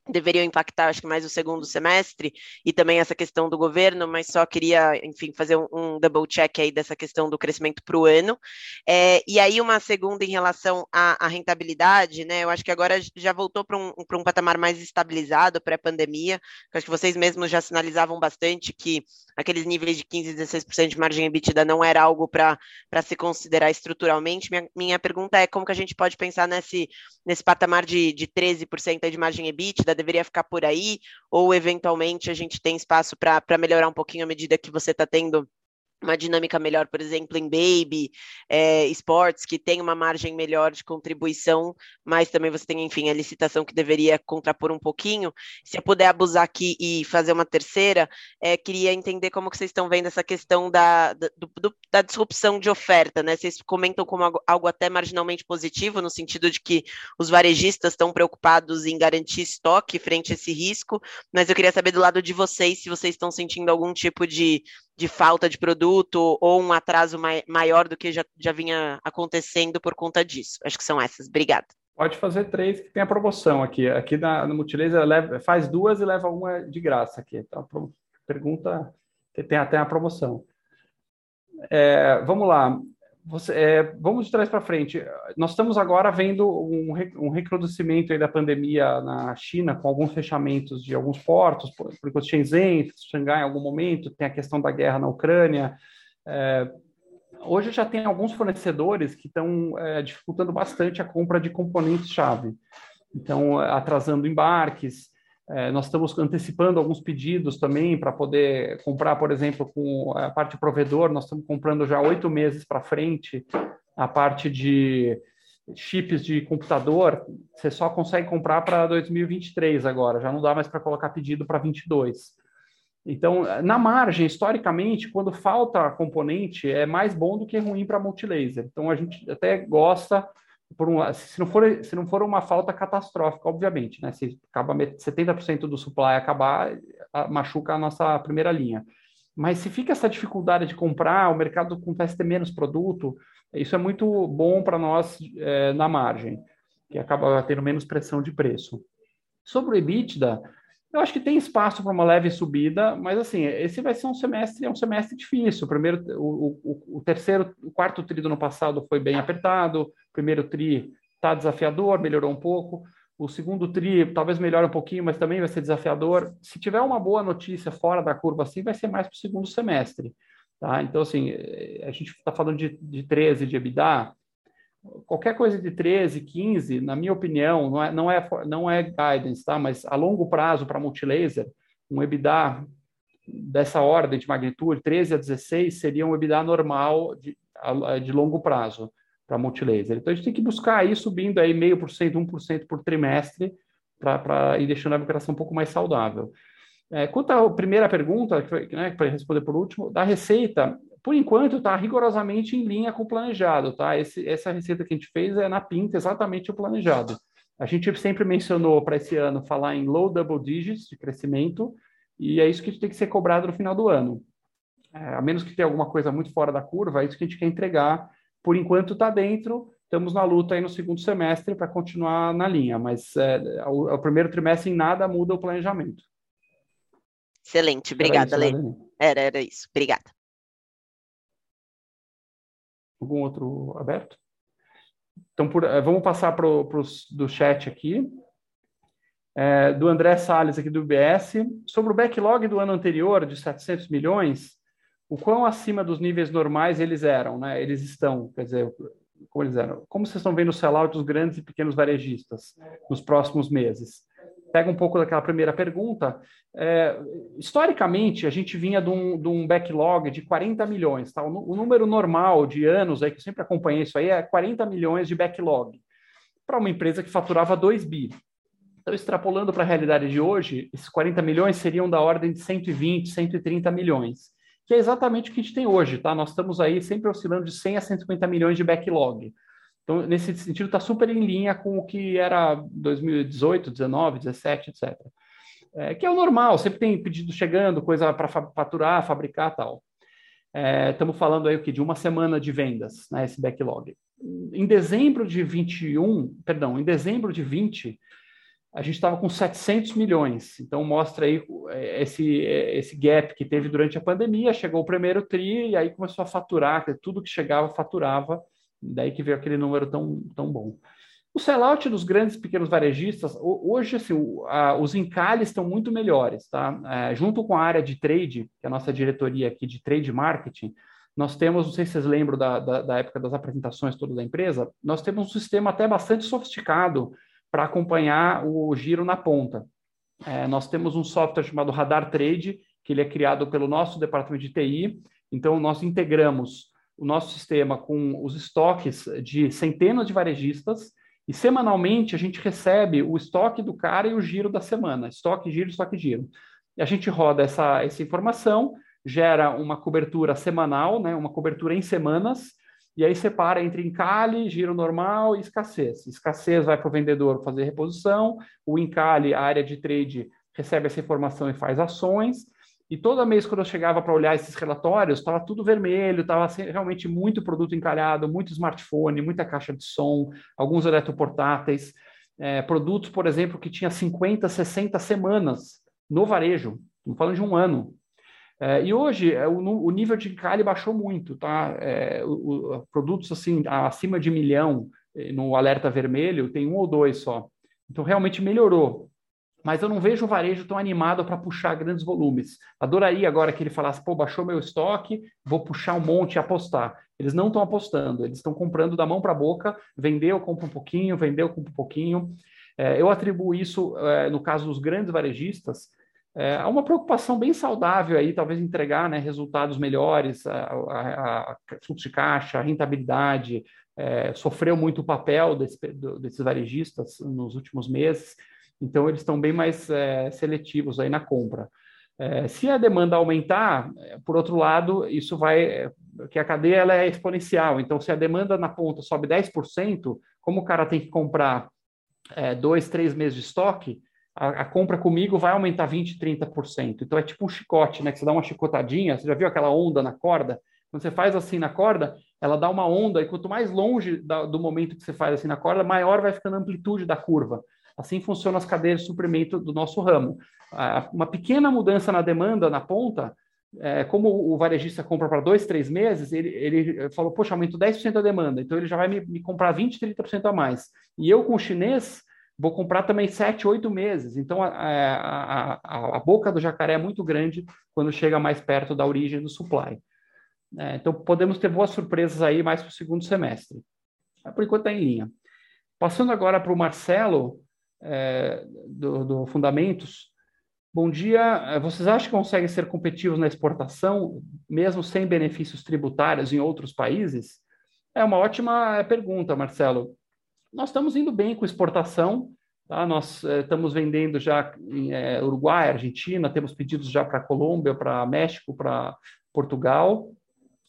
deveriam impactar, acho que mais o segundo semestre, e também essa questão do governo, mas só queria, enfim, fazer um, um double check aí dessa questão do crescimento para o ano. É, e aí, uma segunda em relação à, à, rentabilidade, né? Eu acho que agora já voltou para um, um patamar mais estabilizado pré-pandemia. Acho que vocês mesmos já sinalizavam bastante que aqueles níveis de 15%, 16% de margem EBITDA não era algo para se considerar estruturalmente. Minha, minha pergunta é como que a gente pode pensar nesse, nesse patamar de, de 13% de margem EBITDA Deveria ficar por aí, ou eventualmente a gente tem espaço para melhorar um pouquinho à medida que você está tendo uma dinâmica melhor, por exemplo, em baby, é, esportes, que tem uma margem melhor de contribuição, mas também você tem, enfim, a licitação que deveria contrapor um pouquinho. Se eu puder abusar aqui e fazer uma terceira, é, queria entender como que vocês estão vendo essa questão da, da, do, da disrupção de oferta, né? Vocês comentam como algo, algo até marginalmente positivo, no sentido de que os varejistas estão preocupados em garantir estoque frente a esse risco, mas eu queria saber do lado de vocês se vocês estão sentindo algum tipo de de falta de produto ou um atraso mai, maior do que já, já vinha acontecendo por conta disso. Acho que são essas. Obrigada. Pode fazer três, que tem a promoção aqui. Aqui na, no Multilaser leva, faz duas e leva uma de graça aqui. Então, pergunta tem até a promoção. É, vamos lá. Você, é, vamos de trás para frente. Nós estamos agora vendo um, um recrudescimento da pandemia na China, com alguns fechamentos de alguns portos, por, exemplo, Shenzhen, Xangai em algum momento, tem a questão da guerra na Ucrânia. É, hoje já tem alguns fornecedores que estão é, dificultando bastante a compra de componentes-chave. Então, atrasando embarques, é, nós estamos antecipando alguns pedidos também para poder comprar, por exemplo, com a parte provedor, nós estamos comprando já oito meses para frente a parte de chips de computador, você só consegue comprar para 2023 agora, já não dá mais para colocar pedido para 22. Então, na margem, historicamente, quando falta componente, é mais bom do que ruim para multilaser. Então, a gente até gosta por um, se não for se não for uma falta catastrófica, obviamente, né? Se acaba 70% do supply acabar, machuca a nossa primeira linha. Mas se fica essa dificuldade de comprar, o mercado começa a ter menos produto, isso é muito bom para nós é, na margem, que acaba tendo menos pressão de preço. Sobre o EBITDA, eu acho que tem espaço para uma leve subida, mas assim, esse vai ser um semestre, é um semestre difícil. O primeiro, o, o, o terceiro, o quarto tri do ano passado foi bem apertado, primeiro tri está desafiador, melhorou um pouco. O segundo tri talvez melhore um pouquinho, mas também vai ser desafiador. Se tiver uma boa notícia fora da curva assim, vai ser mais para o segundo semestre. Tá? Então, assim, a gente está falando de, de 13 de EBITDA, qualquer coisa de 13, 15, na minha opinião, não é, não é, não é guidance, tá? mas a longo prazo para multilaser, um EBITDA dessa ordem de magnitude, 13 a 16, seria um EBITDA normal de, de longo prazo para multilaser. Então a gente tem que buscar aí subindo aí meio por cento, 1% por trimestre, para ir deixando a operação um pouco mais saudável. É, quanto à primeira pergunta, né, para responder por último, da receita, por enquanto está rigorosamente em linha com o planejado, tá? Esse, essa receita que a gente fez é na pinta exatamente o planejado. A gente sempre mencionou para esse ano falar em low double digits de crescimento, e é isso que tem que ser cobrado no final do ano. É, a menos que tenha alguma coisa muito fora da curva, é isso que a gente quer entregar. Por enquanto está dentro, estamos na luta aí no segundo semestre para continuar na linha, mas é, o, o, primeiro trimestre em nada muda o planejamento. Excelente, obrigada, Lê. Era, era isso, obrigada. Algum outro aberto? Então, por, eh, vamos passar para do chat aqui. É, do André Salles, aqui do UBS. Sobre o backlog do ano anterior, de 700 milhões, o quão acima dos níveis normais eles eram, né? Eles estão, quer dizer, como eles eram. Como vocês estão vendo o sellout dos grandes e pequenos varejistas nos próximos meses? pega um pouco daquela primeira pergunta. É, historicamente, a gente vinha de um, de um, backlog de 40 milhões. Tá? O, o, número normal de anos, aí, que eu sempre acompanhei isso aí, é 40 milhões de backlog para uma empresa que faturava 2 bi. Então, extrapolando para a realidade de hoje, esses 40 milhões seriam da ordem de 120, 130 milhões, que é exatamente o que a gente tem hoje. Tá? Nós estamos aí sempre oscilando de 100 a 150 milhões de backlog. Então, nesse sentido, está super em linha com o que era 2018, 19, 17, etc. É, que é o normal, sempre tem pedido chegando, coisa para faturar, fabricar tal. Estamos é, falando aí o que de uma semana de vendas, né, esse backlog. Em dezembro de 21, perdão, em dezembro de 20, a gente estava com 700 milhões. Então mostra aí é, esse esse gap que teve durante a pandemia. Chegou o primeiro tri e aí começou a faturar, tudo que chegava faturava Daí que veio aquele número tão, tão bom. O sellout dos grandes pequenos varejistas, hoje, assim, os encalhes estão muito melhores, tá? É, junto com a área de trade, que é a nossa diretoria aqui de trade marketing, nós temos, não sei se vocês lembram da, da, da época das apresentações toda da empresa, nós temos um sistema até bastante sofisticado para acompanhar o giro na ponta. É, nós temos um software chamado Radar Trade, que ele é criado pelo nosso departamento de TI. Então, nós integramos o nosso sistema com os estoques de centenas de varejistas e semanalmente a gente recebe o estoque do cara e o giro da semana, estoque, giro, estoque, giro. E a gente roda essa, essa informação, gera uma cobertura semanal, né, uma cobertura em semanas, e aí separa entre encalhe, giro normal e escassez. Escassez vai para o vendedor fazer reposição, o encalhe, a área de trade, recebe essa informação e faz ações, e toda mês, quando eu chegava para olhar esses relatórios, estava tudo vermelho, estava realmente muito produto encalhado, muito smartphone, muita caixa de som, alguns eletroportáteis, é, produtos, por exemplo, que tinha 50, 60 semanas no varejo, estamos falando de um ano. É, e hoje é, o, o, nível de encalhe baixou muito, tá? É, o, o, produtos assim acima de milhão é, no alerta vermelho tem um ou dois só. Então realmente melhorou mas eu não vejo o varejo tão animado para puxar grandes volumes. Adoraria agora que ele falasse, pô, baixou meu estoque, vou puxar um monte e apostar. Eles não estão apostando, eles estão comprando da mão para a boca, vendeu, compra um pouquinho, vendeu, compra um pouquinho. É, eu atribuo isso, é, no caso dos grandes varejistas, é, a uma preocupação bem saudável aí, talvez entregar né, resultados melhores, a, a, a fluxo de caixa, a rentabilidade, é, sofreu muito o papel desse, desses varejistas nos últimos meses, então, eles estão bem mais é, seletivos aí na compra. É, se a demanda aumentar, é, por outro lado, isso vai. Que a cadeia ela é exponencial. Então, se a demanda na ponta sobe 10%, como o cara tem que comprar dois, três meses de estoque, a, a, compra comigo vai aumentar 20%, 30%. Então, é tipo um chicote, né? Que você dá uma chicotadinha, você já viu aquela onda na corda? Quando você faz assim na corda, ela dá uma onda, e quanto mais longe da, do momento que você faz assim na corda, maior vai ficando a amplitude da curva. Assim funcionam as cadeias de suprimento do nosso ramo. Uma pequena mudança na demanda na ponta, é, como o varejista compra para dois, três meses, ele, ele falou, poxa, aumento 10% a demanda, então ele já vai me, me comprar 20%, 30% a mais. E eu, com o chinês, vou comprar também 7, 8 meses. Então, a, a, a, a, boca do jacaré é muito grande quando chega mais perto da origem do supply. É, então, podemos ter boas surpresas aí mais para o segundo semestre. Por enquanto, está em linha. Passando agora para o Marcelo, é, do, do, Fundamentos. Bom dia. É, vocês acham que conseguem ser competitivos na exportação, mesmo sem benefícios tributários em outros países? É uma ótima pergunta, Marcelo. Nós estamos indo bem com exportação. Tá? Nós é, estamos vendendo já em é, Uruguai, Argentina, temos pedidos já para Colômbia, para México, para Portugal.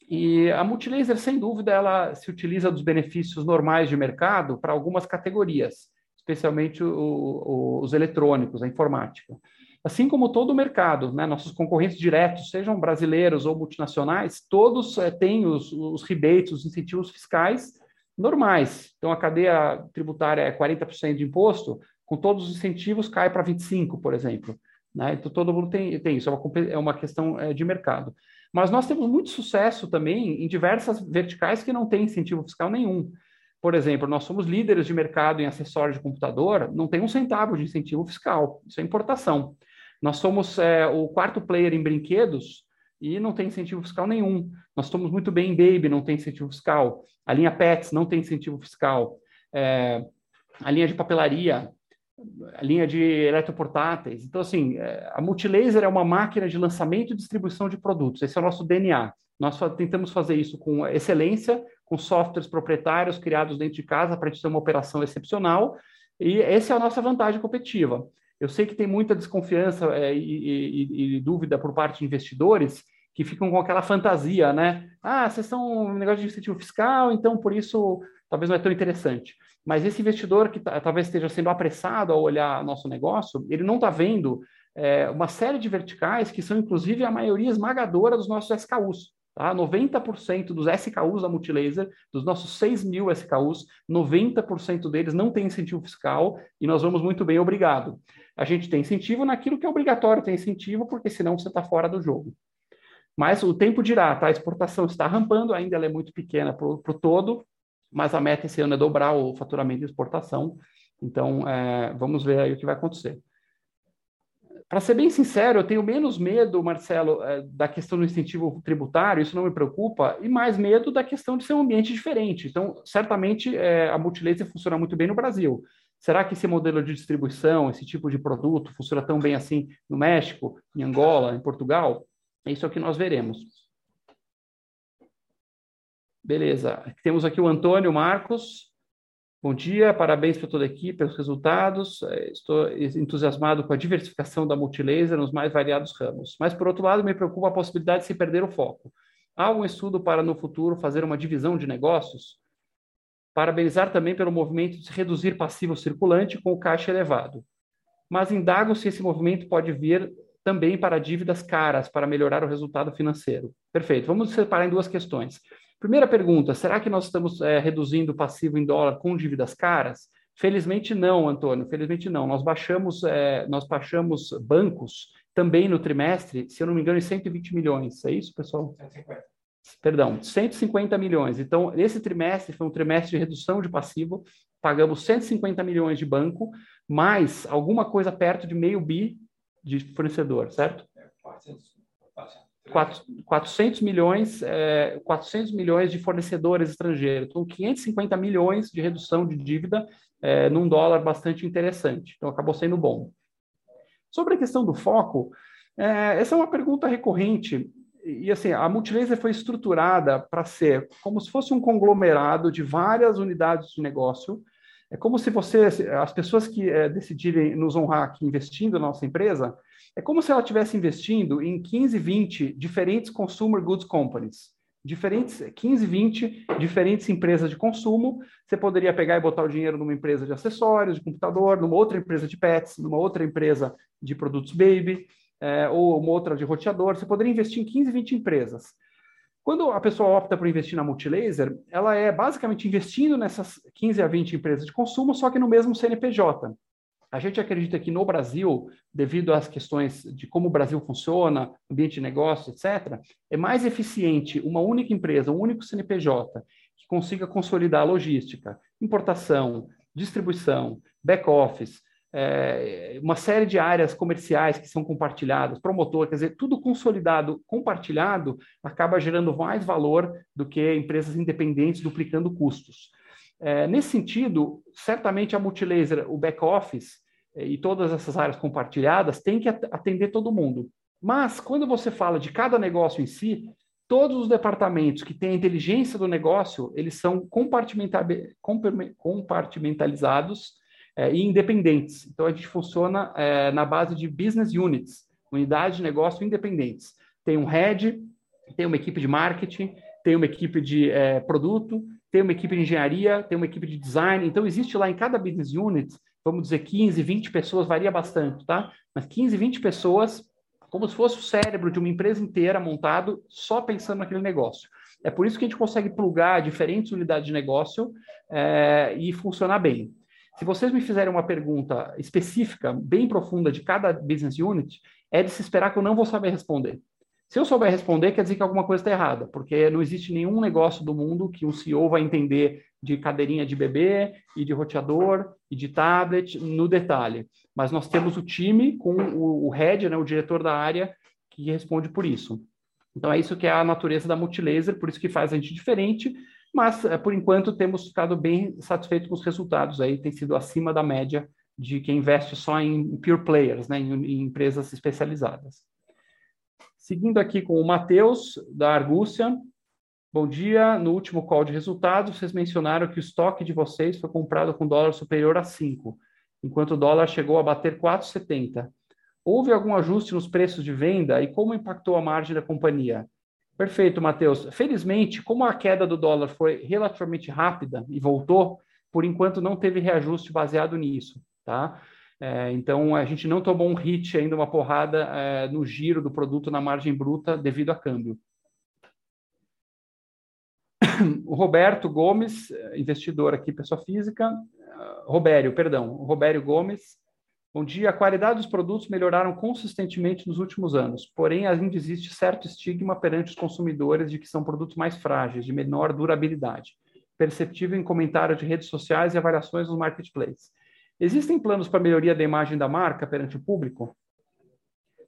E a Multilaser, sem dúvida, ela se utiliza dos benefícios normais de mercado para algumas categorias especialmente o, o, os eletrônicos, a informática. Assim como todo o mercado, né, nossos concorrentes diretos, sejam brasileiros ou multinacionais, todos é, têm os, os rebates, os incentivos fiscais normais. Então, a cadeia tributária é 40% de imposto, com todos os incentivos cai para 25%, por exemplo. Né? Então, todo mundo tem, tem isso, é uma, é uma questão é, de mercado. Mas nós temos muito sucesso também em diversas verticais que não têm incentivo fiscal nenhum. Por exemplo, nós somos líderes de mercado em acessórios de computador, não tem um centavo de incentivo fiscal, isso é importação. Nós somos é, o quarto player em brinquedos e não tem incentivo fiscal nenhum. Nós estamos muito bem em Baby, não tem incentivo fiscal. A linha Pets não tem incentivo fiscal. É, a linha de papelaria, a linha de eletroportáteis. Então, assim, é, a Multilaser é uma máquina de lançamento e distribuição de produtos. Esse é o nosso DNA. Nós tentamos fazer isso com excelência, com softwares proprietários criados dentro de casa para a gente ter uma operação excepcional. E essa é a nossa vantagem competitiva. Eu sei que tem muita desconfiança é, e, e, e, dúvida por parte de investidores que ficam com aquela fantasia, né? Ah, vocês são um negócio de incentivo fiscal, então por isso talvez não é tão interessante. Mas esse investidor que talvez esteja sendo apressado a olhar nosso negócio, ele não está vendo é, uma série de verticais que são inclusive a maioria esmagadora dos nossos SKUs. Tá? 90% dos SKUs da Multilaser, dos nossos 6 mil SKUs, 90% deles não tem incentivo fiscal e nós vamos muito bem, obrigado. A gente tem incentivo naquilo que é obrigatório ter incentivo, porque senão você está fora do jogo. Mas o tempo dirá, tá? A exportação está rampando, ainda ela é muito pequena para o todo, mas a meta esse ano é dobrar o faturamento de exportação. Então, é, vamos ver aí o que vai acontecer. Para ser bem sincero, eu tenho menos medo, Marcelo, eh, da questão do incentivo tributário, isso não me preocupa, e mais medo da questão de ser um ambiente diferente. Então, certamente, é, a Multilaser funciona muito bem no Brasil. Será que esse modelo de distribuição, esse tipo de produto, funciona tão bem assim no México, em Angola, em Portugal? Isso é o que nós veremos. Beleza. Temos aqui o Antônio Marcos. Bom dia, parabéns para toda a equipe pelos resultados. É, estou entusiasmado com a diversificação da Multilaser nos mais variados ramos. Mas, por outro lado, me preocupa a possibilidade de se perder o foco. Há algum estudo para, no futuro, fazer uma divisão de negócios? Parabenizar também pelo movimento de reduzir passivo circulante com o caixa elevado. Mas indago se esse movimento pode vir também para dívidas caras, para melhorar o resultado financeiro. Perfeito. Vamos separar em duas questões. Primeira pergunta: será que nós estamos é, reduzindo o passivo em dólar com dívidas caras? Felizmente não, Antônio. Felizmente não. Nós baixamos, é, nós baixamos bancos também no trimestre, se eu não me engano, em 120 milhões. É isso, pessoal? 150 perdão, 150 milhões. Então, esse trimestre foi um trimestre de redução de passivo, pagamos 150 milhões de banco, mais alguma coisa perto de meio bi de fornecedor, certo? 400 milhões, é, 400 milhões de fornecedores estrangeiros. Então, 550 milhões de redução de dívida é, num dólar bastante interessante. Então, acabou sendo bom. Sobre a questão do foco, é, essa é uma pergunta recorrente e assim, a Multilaser foi estruturada para ser como se fosse um conglomerado de várias unidades de negócio. É como se você, as pessoas que é, decidirem nos honrar aqui investindo na nossa empresa, é como se ela estivesse investindo em 15, 20 diferentes consumer goods companies. Diferentes, 15, 20 diferentes empresas de consumo. Você poderia pegar e botar o dinheiro numa empresa de acessórios, de computador, numa outra empresa de pets, numa outra empresa de produtos baby é, ou uma outra de roteador, você poderia investir em 15, 20 empresas. Quando a pessoa opta por investir na Multilaser, ela é basicamente investindo nessas 15 a 20 empresas de consumo, só que no mesmo CNPJ. A gente acredita que no Brasil, devido às questões de como o Brasil funciona, ambiente de negócio, etc., é mais eficiente uma única empresa, um único CNPJ, que consiga consolidar a logística, importação, distribuição, back-office, é, uma série de áreas comerciais que são compartilhadas, promotor, quer dizer, tudo consolidado, compartilhado, acaba gerando mais valor do que empresas independentes duplicando custos. É, nesse sentido, certamente a Multilaser, o back-office é, e todas essas áreas compartilhadas têm que atender todo mundo. Mas, quando você fala de cada negócio em si, todos os departamentos que têm a inteligência do negócio, eles são compartimentalizados é, e independentes. Então, a gente funciona é, na base de business units, unidades de negócio independentes. Tem um head, tem uma equipe de marketing, tem uma equipe de é, produto, tem uma equipe de engenharia, tem uma equipe de design. Então, existe lá em cada business unit, vamos dizer 15, 20 pessoas, varia bastante, tá? Mas 15, 20 pessoas, como se fosse o cérebro de uma empresa inteira montado só pensando naquele negócio. É por isso que a gente consegue plugar diferentes unidades de negócio é, e funcionar bem. Se vocês me fizerem uma pergunta específica, bem profunda de cada business unit, é de se esperar que eu não vou saber responder. Se eu souber responder, quer dizer que alguma coisa está errada, porque não existe nenhum negócio do mundo que um CEO vai entender de cadeirinha de bebê e de roteador e de tablet no detalhe. Mas nós temos o time com o, o head, né, o diretor da área, que responde por isso. Então é isso que é a natureza da Multilaser, por isso que faz a gente diferente, mas eh, por enquanto temos ficado bem satisfeitos com os resultados aí, tem sido acima da média de quem investe só em pure players, né, em, em empresas especializadas. Seguindo aqui com o Matheus, da Argúcia. Bom dia. No último call de resultados, vocês mencionaram que o estoque de vocês foi comprado com dólar superior a 5, enquanto o dólar chegou a bater 4,70. Houve algum ajuste nos preços de venda e como impactou a margem da companhia? Perfeito, Matheus. Felizmente, como a queda do dólar foi relativamente rápida e voltou, por enquanto não teve reajuste baseado nisso, tá? É, então, a gente não tomou um hit ainda, uma porrada é, no giro do produto na margem bruta devido a câmbio. [coughs] O Roberto Gomes, investidor aqui, pessoa física, Robério, perdão, Robério Gomes, Bom dia. A qualidade dos produtos melhoraram consistentemente nos últimos anos, porém ainda existe certo estigma perante os consumidores de que são produtos mais frágeis, de menor durabilidade, perceptível em comentários de redes sociais e avaliações nos marketplaces. Existem planos para melhoria da imagem da marca perante o público?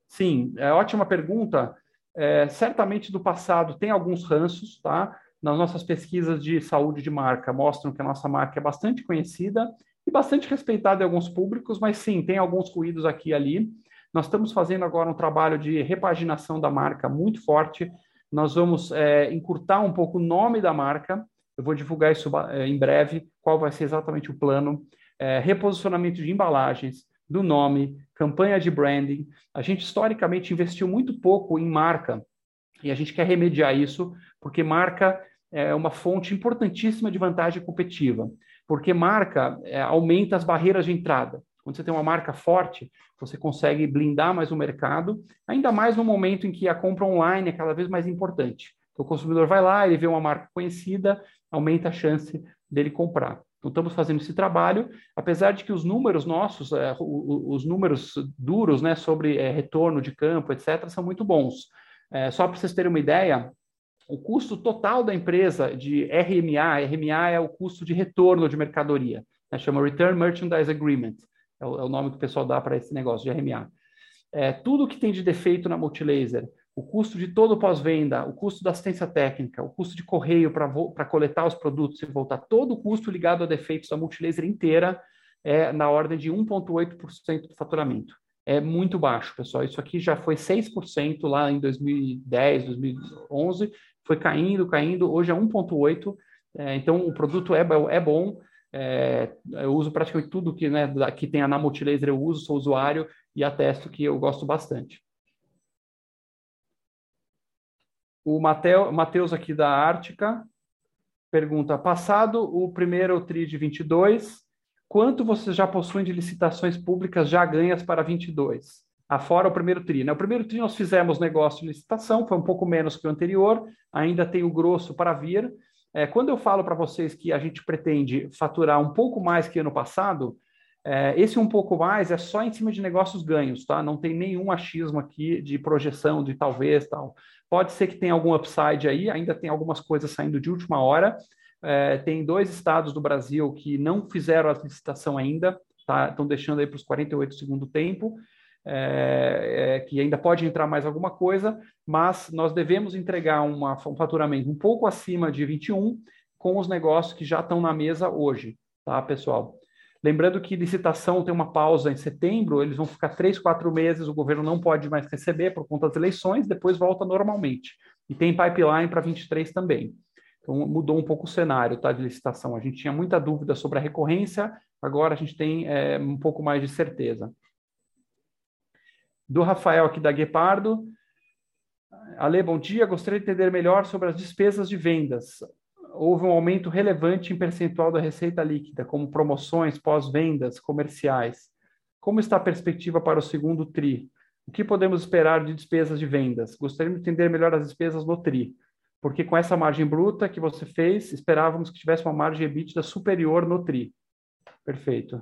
Sim, é ótima pergunta. É, certamente do passado tem alguns ranços, tá? Nas nossas pesquisas de saúde de marca mostram que a nossa marca é bastante conhecida bastante respeitado em alguns públicos, mas sim, tem alguns ruídos aqui e ali. Nós estamos fazendo agora um trabalho de repaginação da marca muito forte. Nós vamos é, encurtar um pouco o nome da marca. Eu vou divulgar isso é, em breve, qual vai ser exatamente o plano. É, reposicionamento de embalagens, do nome, campanha de branding. A gente historicamente investiu muito pouco em marca e a gente quer remediar isso, porque marca é uma fonte importantíssima de vantagem competitiva, porque marca é, aumenta as barreiras de entrada. Quando você tem uma marca forte, você consegue blindar mais o mercado, ainda mais no momento em que a compra online é cada vez mais importante. Então, o consumidor vai lá, ele vê uma marca conhecida, aumenta a chance dele comprar. Então, estamos fazendo esse trabalho, apesar de que os números nossos, é, os números duros né, sobre é, retorno de campo, etc., são muito bons. É, só para vocês terem uma ideia, o custo total da empresa de RMA, RMA é o custo de retorno de mercadoria, né, chama Return Merchandise Agreement, é o, é o, nome que o pessoal dá para esse negócio de RMA. É, tudo que tem de defeito na Multilaser, o custo de todo o pós-venda, o custo da assistência técnica, o custo de correio para coletar os produtos e voltar, todo o custo ligado a defeitos da Multilaser inteira é na ordem de 1,8% do faturamento. É muito baixo, pessoal. Isso aqui já foi 6% lá em 2010, 2011, foi caindo, caindo, hoje é 1,8%. É, então, o produto é, é bom, é, eu uso praticamente tudo que, né, que tem a Multilaser, eu uso, sou usuário e atesto que eu gosto bastante. O Matheus aqui da Ártica pergunta: passado o primeiro TRI de 22, quanto vocês já possuem de licitações públicas já ganhas para 22? Afora o primeiro TRI. Né? O primeiro TRI nós fizemos negócio de licitação, foi um pouco menos que o anterior, ainda tem o grosso para vir. É, quando eu falo para vocês que a gente pretende faturar um pouco mais que ano passado, é, esse um pouco mais é só em cima de negócios ganhos, tá? Não tem nenhum achismo aqui de projeção de talvez tal. Pode ser que tenha algum upside aí, ainda tem algumas coisas saindo de última hora. É, tem dois estados do Brasil que não fizeram a licitação ainda, tá? Estão deixando aí para os 48 segundo tempo. É, é, que ainda pode entrar mais alguma coisa, mas nós devemos entregar uma, um faturamento um pouco acima de 21 com os negócios que já estão na mesa hoje, tá, pessoal? Lembrando que licitação tem uma pausa em setembro, eles vão ficar três, quatro meses, o governo não pode mais receber por conta das eleições, depois volta normalmente. E tem pipeline para 23 também. Então mudou um pouco o cenário tá, de licitação. A gente tinha muita dúvida sobre a recorrência, agora a gente tem é, um pouco mais de certeza. Do Rafael aqui da Guepardo. Ale, bom dia. Gostaria de entender melhor sobre as despesas de vendas houve um aumento relevante em percentual da receita líquida, como promoções, pós-vendas, comerciais. Como está a perspectiva para o segundo TRI? O que podemos esperar de despesas de vendas? Gostaria de entender melhor as despesas do TRI, porque com essa margem bruta que você fez, esperávamos que tivesse uma margem EBITDA superior no TRI. Perfeito.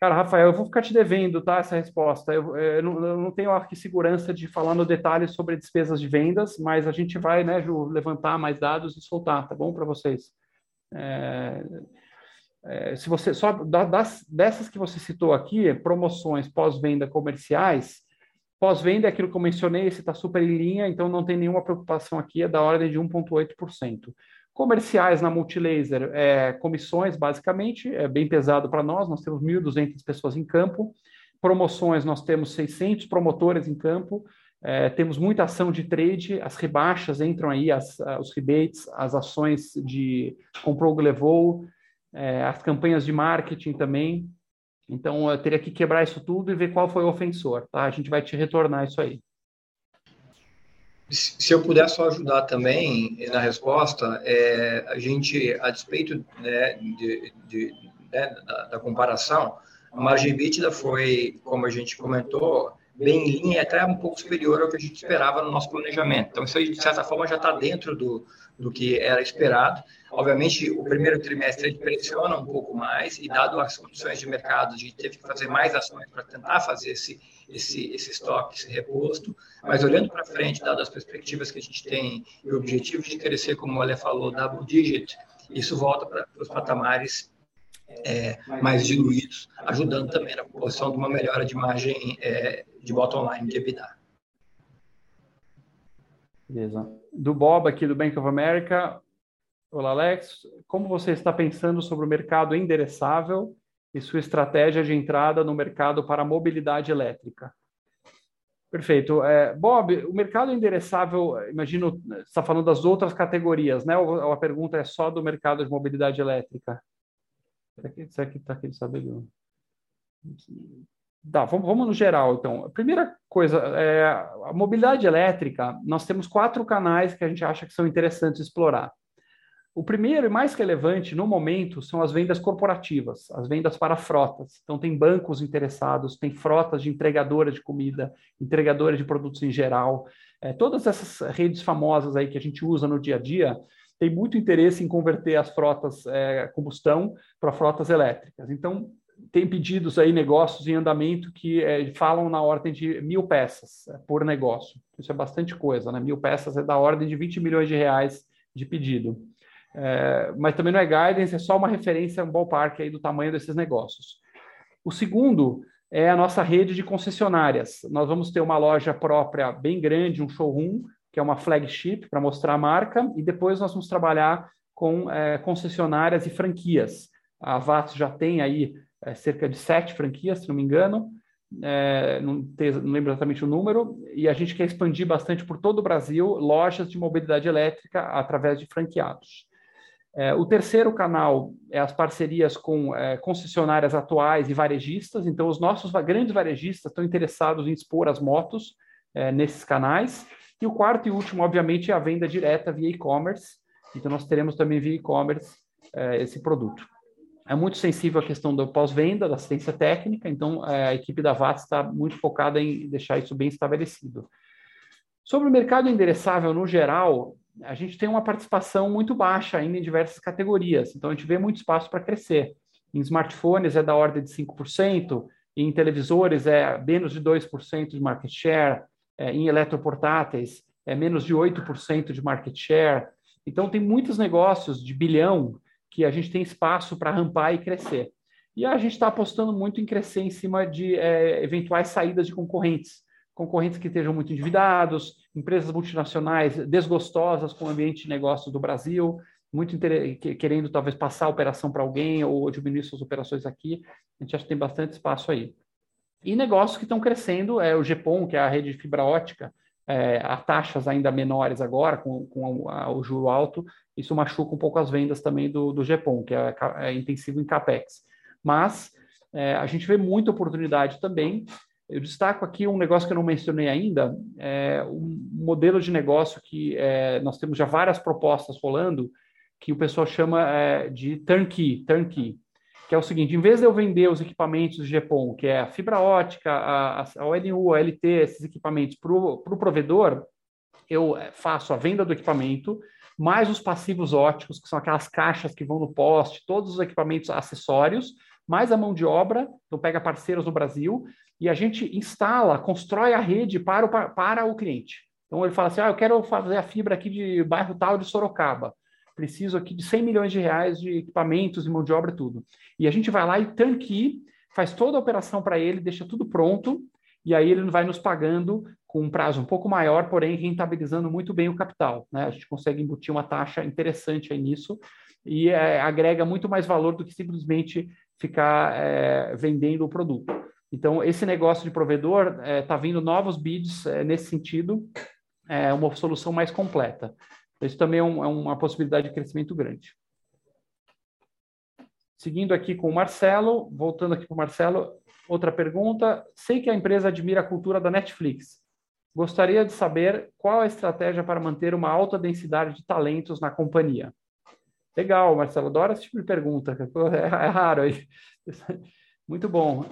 Cara, Rafael, eu vou ficar te devendo, tá? Essa resposta. Eu, eu, não, eu não, tenho aqui segurança de falar no detalhe sobre despesas de vendas, mas a gente vai, né, Ju, levantar mais dados e soltar, tá bom para vocês? É, é, se você só das, dessas que você citou aqui, promoções pós-venda comerciais, pós-venda é aquilo que eu mencionei, esse está super em linha, então não tem nenhuma preocupação aqui, é da ordem de 1,8%. Comerciais na Multilaser, é, comissões, basicamente, é bem pesado para nós, nós temos 1.200 pessoas em campo. Promoções, nós temos 600 promotores em campo, é, temos muita ação de trade, as rebaixas entram aí, as, os rebates, as ações de comprou, levou, é, as campanhas de marketing também. Então, eu teria que quebrar isso tudo e ver qual foi o ofensor, tá? A gente vai te retornar isso aí. Se eu puder só ajudar também na resposta, é, a gente, a despeito né, de, de, né, da, da, comparação, a margem EBITDA foi, como a gente comentou, bem em linha, até um pouco superior ao que a gente esperava no nosso planejamento. Então, isso aí, de certa forma, já está dentro do, do que era esperado. Obviamente, o primeiro trimestre ele pressiona um pouco mais, e dado as condições de mercado, a gente teve que fazer mais ações para tentar fazer esse, esse, esse estoque, esse reposto. Mas olhando para frente, dadas as perspectivas que a gente tem e o objetivo de crescer, como o Ale falou, double digit, isso volta para os patamares é, mais diluídos, ajudando também na proporção de uma melhora de margem é, de bottom line de EBITDA. Beleza. Do Bob aqui do Bank of America, Olá, Alex. Como você está pensando sobre o mercado endereçável e sua estratégia de entrada no mercado para mobilidade elétrica? Perfeito. É, Bob, o mercado endereçável, imagino, você está falando das outras categorias, né? Ou a pergunta é só do mercado de mobilidade elétrica? Será que está aqui sabendo? Tá, vamos, vamos, no geral, então. A primeira coisa, é, a mobilidade elétrica, nós temos quatro canais que a gente acha que são interessantes explorar. O primeiro e mais relevante no momento são as vendas corporativas, as vendas para frotas. Então, tem bancos interessados, tem frotas de entregadora de comida, entregadora de produtos em geral. É, todas essas redes famosas aí que a gente usa no dia a dia tem muito interesse em converter as frotas é, combustão para frotas elétricas. Então, tem pedidos aí, negócios em andamento que é, falam na ordem de mil peças é, por negócio. Isso é bastante coisa, né? Mil peças é da ordem de 20 milhões de reais de pedido. É, mas também não é guidance, é só uma referência, um ballpark aí do tamanho desses negócios. O segundo é a nossa rede de concessionárias. Nós vamos ter uma loja própria bem grande, um showroom, que é uma flagship para mostrar a marca, e depois nós vamos trabalhar com é, concessionárias e franquias. A VATS já tem aí é, cerca de sete franquias, se não me engano, é, não, não, lembro exatamente o número, e a gente quer expandir bastante por todo o Brasil lojas de mobilidade elétrica através de franqueados. É, o terceiro canal é as parcerias com é, concessionárias atuais e varejistas. Então, os nossos grandes varejistas estão interessados em expor as motos é, nesses canais. E o quarto e último, obviamente, é a venda direta via e-commerce. Então, nós teremos também via e-commerce é, esse produto. É muito sensível à questão do pós-venda, da assistência técnica. Então, é, a equipe da VAT está muito focada em deixar isso bem estabelecido. Sobre o mercado endereçável no geral, a gente tem uma participação muito baixa ainda em diversas categorias, então a gente vê muito espaço para crescer. Em smartphones é da ordem de 5%, em televisores é menos de 2% de market share, é, em eletroportáteis é menos de 8% de market share. Então tem muitos negócios de bilhão que a gente tem espaço para rampar e crescer. E a gente está apostando muito em crescer em cima de é, eventuais saídas de concorrentes concorrentes que estejam muito endividados, empresas multinacionais desgostosas com o ambiente de negócio do Brasil, muito querendo talvez passar a operação para alguém ou diminuir suas operações aqui. A gente acha que tem bastante espaço aí. E negócios que estão crescendo, é o GPON, que é a rede de fibra ótica, é, a taxas ainda menores agora, com, com a, o juro alto, isso machuca um pouco as vendas também do, do GPON, que é, é intensivo em CAPEX. Mas é, a gente vê muita oportunidade também. Eu destaco aqui um negócio que eu não mencionei ainda, é um modelo de negócio que é, nós temos já várias propostas rolando, que o pessoal chama é, de turnkey, turnkey, que é o seguinte, em vez de eu vender os equipamentos de GPON, que é a fibra ótica, a, a ONU, a LT, esses equipamentos para o pro provedor, eu é, faço a venda do equipamento, mais os passivos óticos, que são aquelas caixas que vão no poste, todos os equipamentos acessórios, mais a mão de obra, então pega parceiros no Brasil, e a gente instala, constrói a rede para o, para o cliente. Então ele fala assim: ah, eu quero fazer a fibra aqui de bairro tal de Sorocaba. Preciso aqui de 100 milhões de reais de equipamentos e mão de obra tudo. E a gente vai lá e tanque, faz toda a operação para ele, deixa tudo pronto, e aí ele vai nos pagando com um prazo um pouco maior, porém rentabilizando muito bem o capital. Né? A gente consegue embutir uma taxa interessante aí nisso e é, agrega muito mais valor do que simplesmente ficar é, vendendo o produto. Então, esse negócio de provedor está é, tá vindo novos bids é, nesse sentido, é uma solução mais completa. Isso também é, um, é uma possibilidade de crescimento grande. Seguindo aqui com o Marcelo, voltando aqui para o Marcelo, outra pergunta. Sei que a empresa admira a cultura da Netflix. Gostaria de saber qual a estratégia para manter uma alta densidade de talentos na companhia. Legal, Marcelo, adoro esse tipo de pergunta. É, é raro aí. [laughs] Muito bom.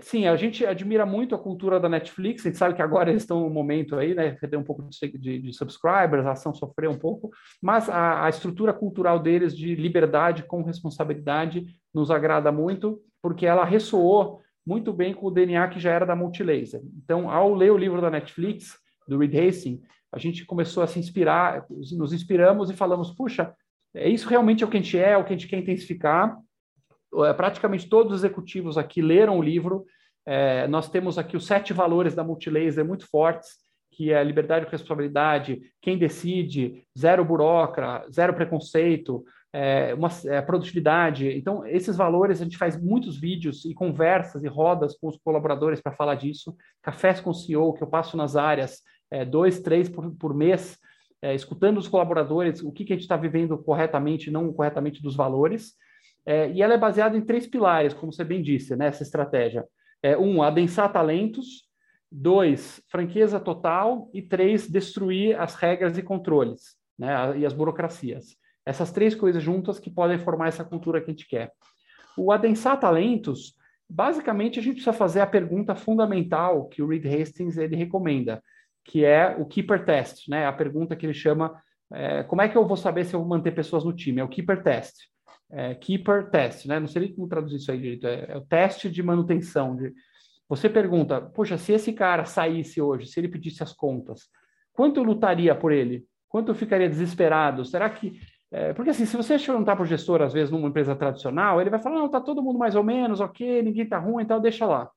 Sim, a gente admira muito a cultura da Netflix. A gente sabe que agora eles estão no momento aí, né? Perder um pouco de, de, de, subscribers, a ação sofreu um pouco, mas a, a, estrutura cultural deles de liberdade com responsabilidade nos agrada muito, porque ela ressoou muito bem com o DNA que já era da Multilaser. Então, ao ler o livro da Netflix, do Reed Hastings, a gente começou a se inspirar, nos inspiramos e falamos: puxa, é isso realmente é o que a gente é, é o que a gente quer intensificar praticamente todos os executivos aqui leram o livro. É, nós temos aqui os sete valores da Multilaser muito fortes, que é liberdade e responsabilidade, quem decide, zero burocrata, zero preconceito, é, uma é, produtividade. Então, esses valores, a gente faz muitos vídeos e conversas e rodas com os colaboradores para falar disso. Cafés com o CEO, que eu passo nas áreas, é, dois, três por, por mês, é, escutando os colaboradores, o que, que a gente está vivendo corretamente e não corretamente dos valores. É, e ela é baseada em três pilares, como você bem disse, né, essa estratégia. É, um, adensar talentos. Dois, franqueza total. E três, destruir as regras e controles né, e as burocracias. Essas três coisas juntas que podem formar essa cultura que a gente quer. O adensar talentos, basicamente a gente precisa fazer a pergunta fundamental que o Reed Hastings ele recomenda, que é o keeper test, né? A pergunta que ele chama é, como é que eu vou saber se eu vou manter pessoas no time? É o keeper test. É, keeper test, né? Não sei como traduzir isso aí direito. É, é o teste de manutenção. De... Você pergunta, poxa, se esse cara saísse hoje, se ele pedisse as contas, quanto eu lutaria por ele? Quanto eu ficaria desesperado? Será que é, porque assim, se você perguntar para o gestor, às vezes, numa empresa tradicional, ele vai falar, não, está todo mundo mais ou menos, ok, ninguém está ruim, então deixa lá.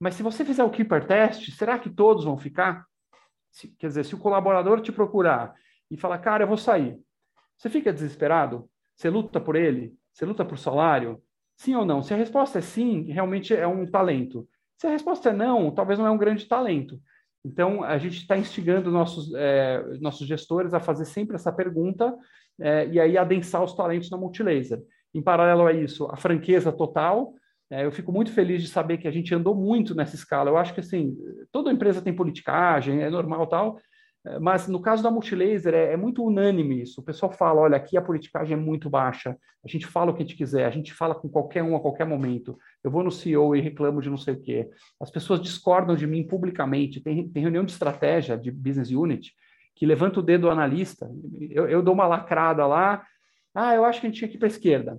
Mas se você fizer o keeper test, será que todos vão ficar? Se, quer dizer, se o colaborador te procurar e falar, cara, eu vou sair, você fica desesperado? Você luta por ele? Você luta por salário? Sim ou não? Se a resposta é sim, realmente é um talento. Se a resposta é não, talvez não é um grande talento. Então, a gente está instigando nossos, é, nossos gestores a fazer sempre essa pergunta é, e aí adensar os talentos na Multilaser. Em paralelo a isso, a franqueza total. É, eu fico muito feliz de saber que a gente andou muito nessa escala. Eu acho que assim, toda empresa tem politicagem, é normal tal, mas no caso da Multilaser é, é, muito unânime isso. O pessoal fala, olha, aqui a politicagem é muito baixa, a gente fala o que a gente quiser, a gente fala com qualquer um a qualquer momento. Eu vou no CEO e reclamo de não sei o quê. As pessoas discordam de mim publicamente. Tem, tem reunião de estratégia de business unit que levanta o dedo do analista, eu, eu dou uma lacrada lá, ah, eu acho que a gente tinha que ir para a esquerda.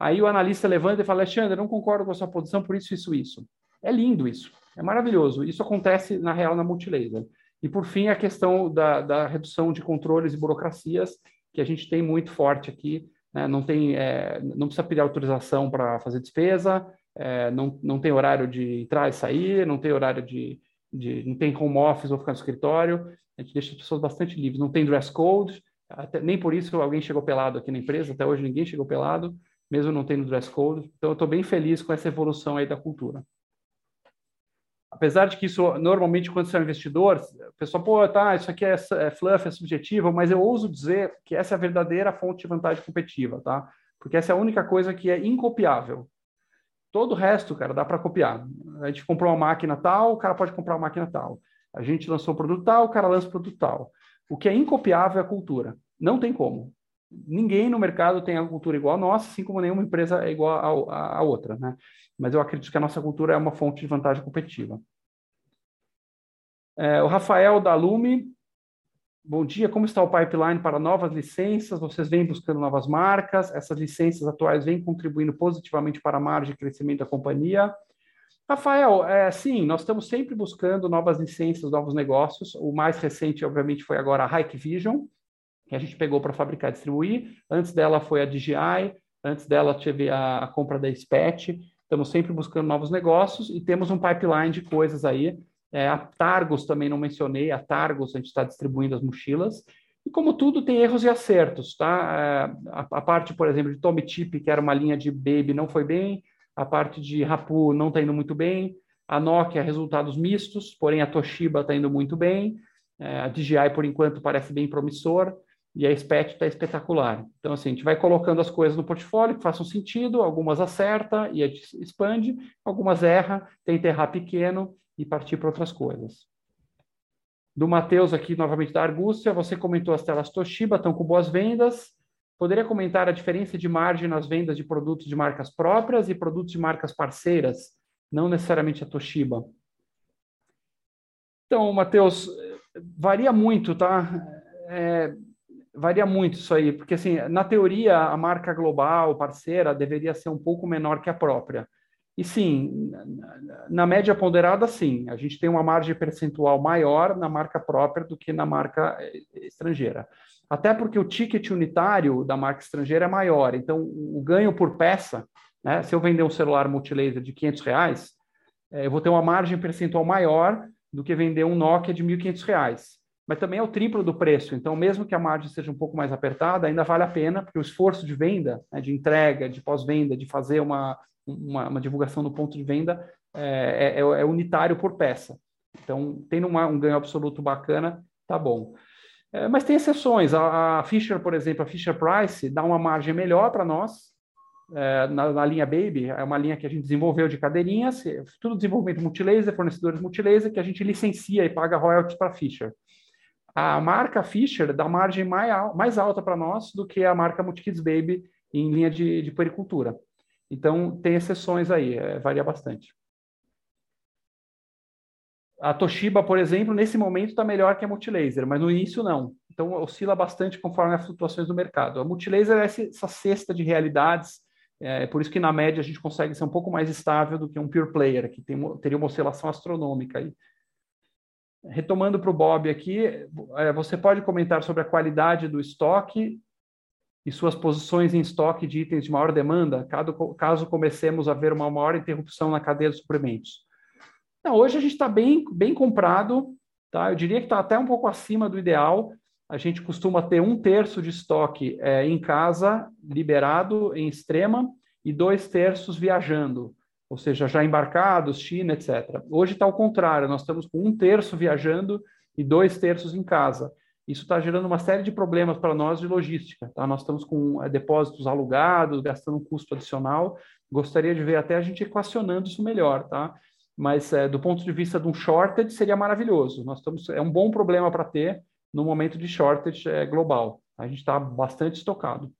Aí o analista levanta e fala, Alexandre, eu não concordo com a sua posição por isso, isso, isso. É lindo isso, é maravilhoso. Isso acontece, na real, na Multilaser. E, por fim, a questão da, da redução de controles e burocracias, que a gente tem muito forte aqui. Né? Não, tem, é, não precisa pedir autorização para fazer despesa, é, não, não tem horário de entrar e sair, não tem horário de, de... não tem home office ou ficar no escritório a gente deixa as pessoas bastante livres. Não tem dress code, até, nem por isso alguém chegou pelado aqui na empresa, até hoje ninguém chegou pelado, mesmo não tendo dress code. Então, eu estou bem feliz com essa evolução aí da cultura. Apesar de que isso, normalmente, quando você é um investidor, o pessoal, pô, tá, isso aqui é, é fluff, é subjetivo, mas eu ouso dizer que essa é a verdadeira fonte de vantagem competitiva, tá? Porque essa é a única coisa que é incopiável. Todo o resto, cara, dá para copiar. A gente comprou uma máquina tal, o cara pode comprar uma máquina tal. A gente lançou o produto tal, o cara lança o produto tal. O que é incopiável é a cultura. Não tem como. Ninguém no mercado tem a cultura igual a nossa, assim como nenhuma empresa é igual a, a, a outra, né? Mas eu acredito que a nossa cultura é uma fonte de vantagem competitiva. É, o Rafael da Lume, bom dia. Como está o pipeline para novas licenças? Vocês vêm buscando novas marcas? Essas licenças atuais vêm contribuindo positivamente para a margem de crescimento da companhia? Rafael, é, sim, nós estamos sempre buscando novas licenças, novos negócios. O mais recente, obviamente, foi agora a Hike Vision, que a gente pegou para fabricar e distribuir. Antes dela foi a DJI, antes dela teve a, a compra da SPET. Estamos sempre buscando novos negócios e temos um pipeline de coisas aí. É, a Targos também não mencionei, a Targos a gente está distribuindo as mochilas. E como tudo, tem erros e acertos, tá? É, a, a, parte, por exemplo, de Tommy Tip, que era uma linha de baby, não foi bem a parte de Rapu não está indo muito bem, a Nokia resultados mistos, porém a Toshiba está indo muito bem, é, a DJI por enquanto parece bem promissor e a SPET está espetacular. Então assim, a gente vai colocando as coisas no portfólio que façam sentido, algumas acerta e expande, algumas erra, tenta errar pequeno e partir para outras coisas. Do Matheus aqui, novamente da Argúcia, você comentou as telas Toshiba estão com boas vendas, Poderia comentar a diferença de margem nas vendas de produtos de marcas próprias e produtos de marcas parceiras, não necessariamente a Toshiba? Então, Matheus, varia muito, tá? É, varia muito isso aí, porque assim, na teoria, a marca global, parceira, deveria ser um pouco menor que a própria. E sim, na média ponderada, sim, a gente tem uma margem percentual maior na marca própria do que na marca eh, estrangeira. Até porque o ticket unitário da marca estrangeira é maior. Então, o ganho por peça, né, se eu vender um celular multilaser de 500 reais, é, eu vou ter uma margem percentual maior do que vender um Nokia de R$ 1.500. Mas também é o triplo do preço. Então, mesmo que a margem seja um pouco mais apertada, ainda vale a pena, porque o esforço de venda, né, de entrega, de pós-venda, de fazer uma, uma, uma, divulgação no ponto de venda, é, é, é unitário por peça. Então, tendo uma, um ganho absoluto bacana, tá bom. É, mas tem exceções. A, a, Fisher, por exemplo, a Fisher Price dá uma margem melhor para nós é, na, na, linha Baby. É uma linha que a gente desenvolveu de cadeirinhas, tudo desenvolvimento multilaser, fornecedores multilaser, que a gente licencia e paga royalties para a Fisher. A marca Fisher dá margem mais, alta para nós do que a marca Multikids Baby em linha de, de puericultura. Então, tem exceções aí, é, varia bastante. A Toshiba, por exemplo, nesse momento está melhor que a Multilaser, mas no início não. Então oscila bastante conforme as flutuações do mercado. A Multilaser é essa cesta de realidades, é por isso que na média a gente consegue ser um pouco mais estável do que um pure player, que tem, teria uma oscilação astronômica aí. Retomando para o Bob aqui, é, você pode comentar sobre a qualidade do estoque e suas posições em estoque de itens de maior demanda, caso comecemos a ver uma maior interrupção na cadeia de suprimentos. Não, hoje a gente está bem, bem comprado, tá? Eu diria que está até um pouco acima do ideal. A gente costuma ter um terço de estoque é, em casa, liberado em extrema, e dois terços viajando, ou seja, já embarcados, China, etc. Hoje está ao contrário, nós estamos com um terço viajando e dois terços em casa. Isso está gerando uma série de problemas para nós de logística. Tá? Nós estamos com é, depósitos alugados, gastando um custo adicional. Gostaria de ver até a gente equacionando isso melhor. Tá? mas é, do ponto de vista de um shortage seria maravilhoso. Nós estamos é um bom problema para ter no momento de shortage é, global. A gente está bastante estocado.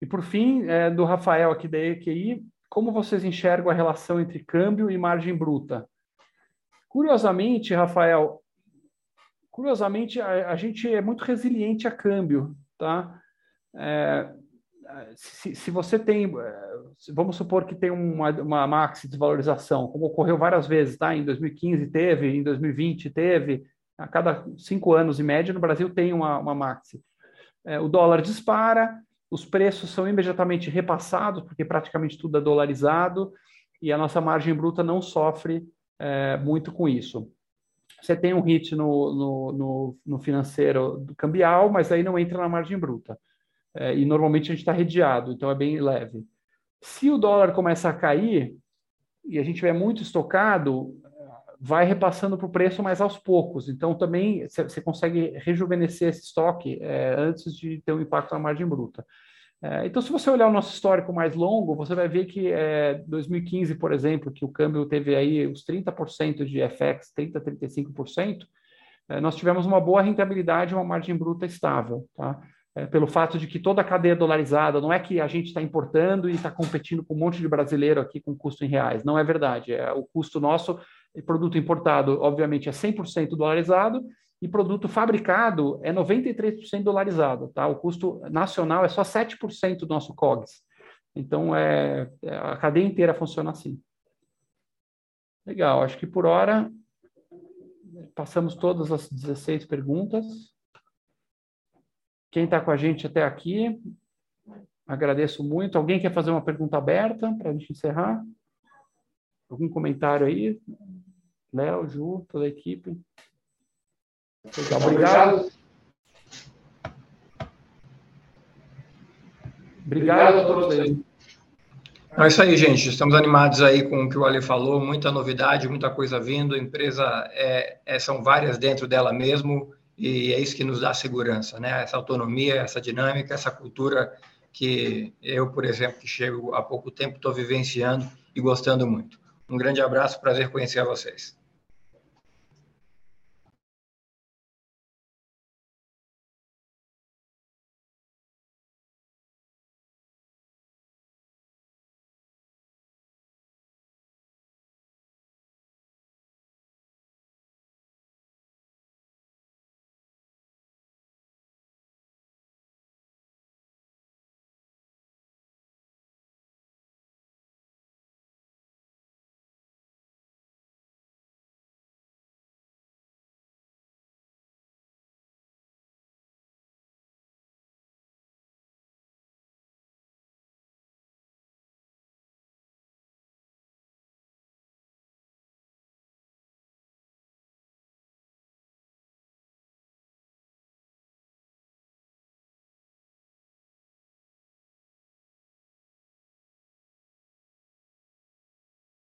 E por fim, é, do Rafael aqui da EQI, como vocês enxergam a relação entre câmbio e margem bruta? Curiosamente, Rafael, curiosamente a, a gente é muito resiliente a câmbio, tá? É, se, se, você tem, eh, vamos supor que tem uma, uma maxi desvalorização, como ocorreu várias vezes, tá? Em 2015 teve, em 2020 teve, a cada cinco anos em média no Brasil tem uma, uma maxi. É, o dólar dispara, os preços são imediatamente repassados, porque praticamente tudo é dolarizado, e a nossa margem bruta não sofre é, muito com isso. Você tem um hit no, no, no, no financeiro do cambial, mas aí não entra na margem bruta é, e normalmente a gente está redeado, então é bem leve. Se o dólar começa a cair e a gente tiver muito estocado, vai repassando para o preço mais aos poucos. Então também você consegue rejuvenescer esse estoque é, antes de ter um impacto na margem bruta. É, então, se você olhar o nosso histórico mais longo, você vai ver que é, 2015, por exemplo, que o câmbio teve aí os 30% de FX, 30%, 35%, é, nós tivemos uma boa rentabilidade e uma margem bruta estável. Tá? é, pelo fato de que toda a cadeia dolarizada, não é que a gente está importando e está competindo com um monte de brasileiro aqui com custo em reais. Não é verdade. É, o custo nosso, produto importado, obviamente, é 100% dolarizado e produto fabricado é 93% dolarizado. Tá? O custo nacional é só 7% do nosso COGS. Então, é, é, a cadeia inteira funciona assim. Legal, acho que por hora passamos todas as 16 perguntas. Quem está com a gente até aqui, agradeço muito. Alguém quer fazer uma pergunta aberta para a gente encerrar? Algum comentário aí? Léo, Ju, toda a equipe. Legal, obrigado. Obrigado a todos aí. É isso aí, gente. Estamos animados aí com o que o Ali falou. Muita novidade, muita coisa vindo. A empresa é, é, são várias dentro dela mesmo e é isso que nos dá segurança, né? Essa autonomia, essa dinâmica, essa cultura que eu, por exemplo, que chego há pouco tempo, estou vivenciando e gostando muito. Um grande abraço, prazer conhecer vocês.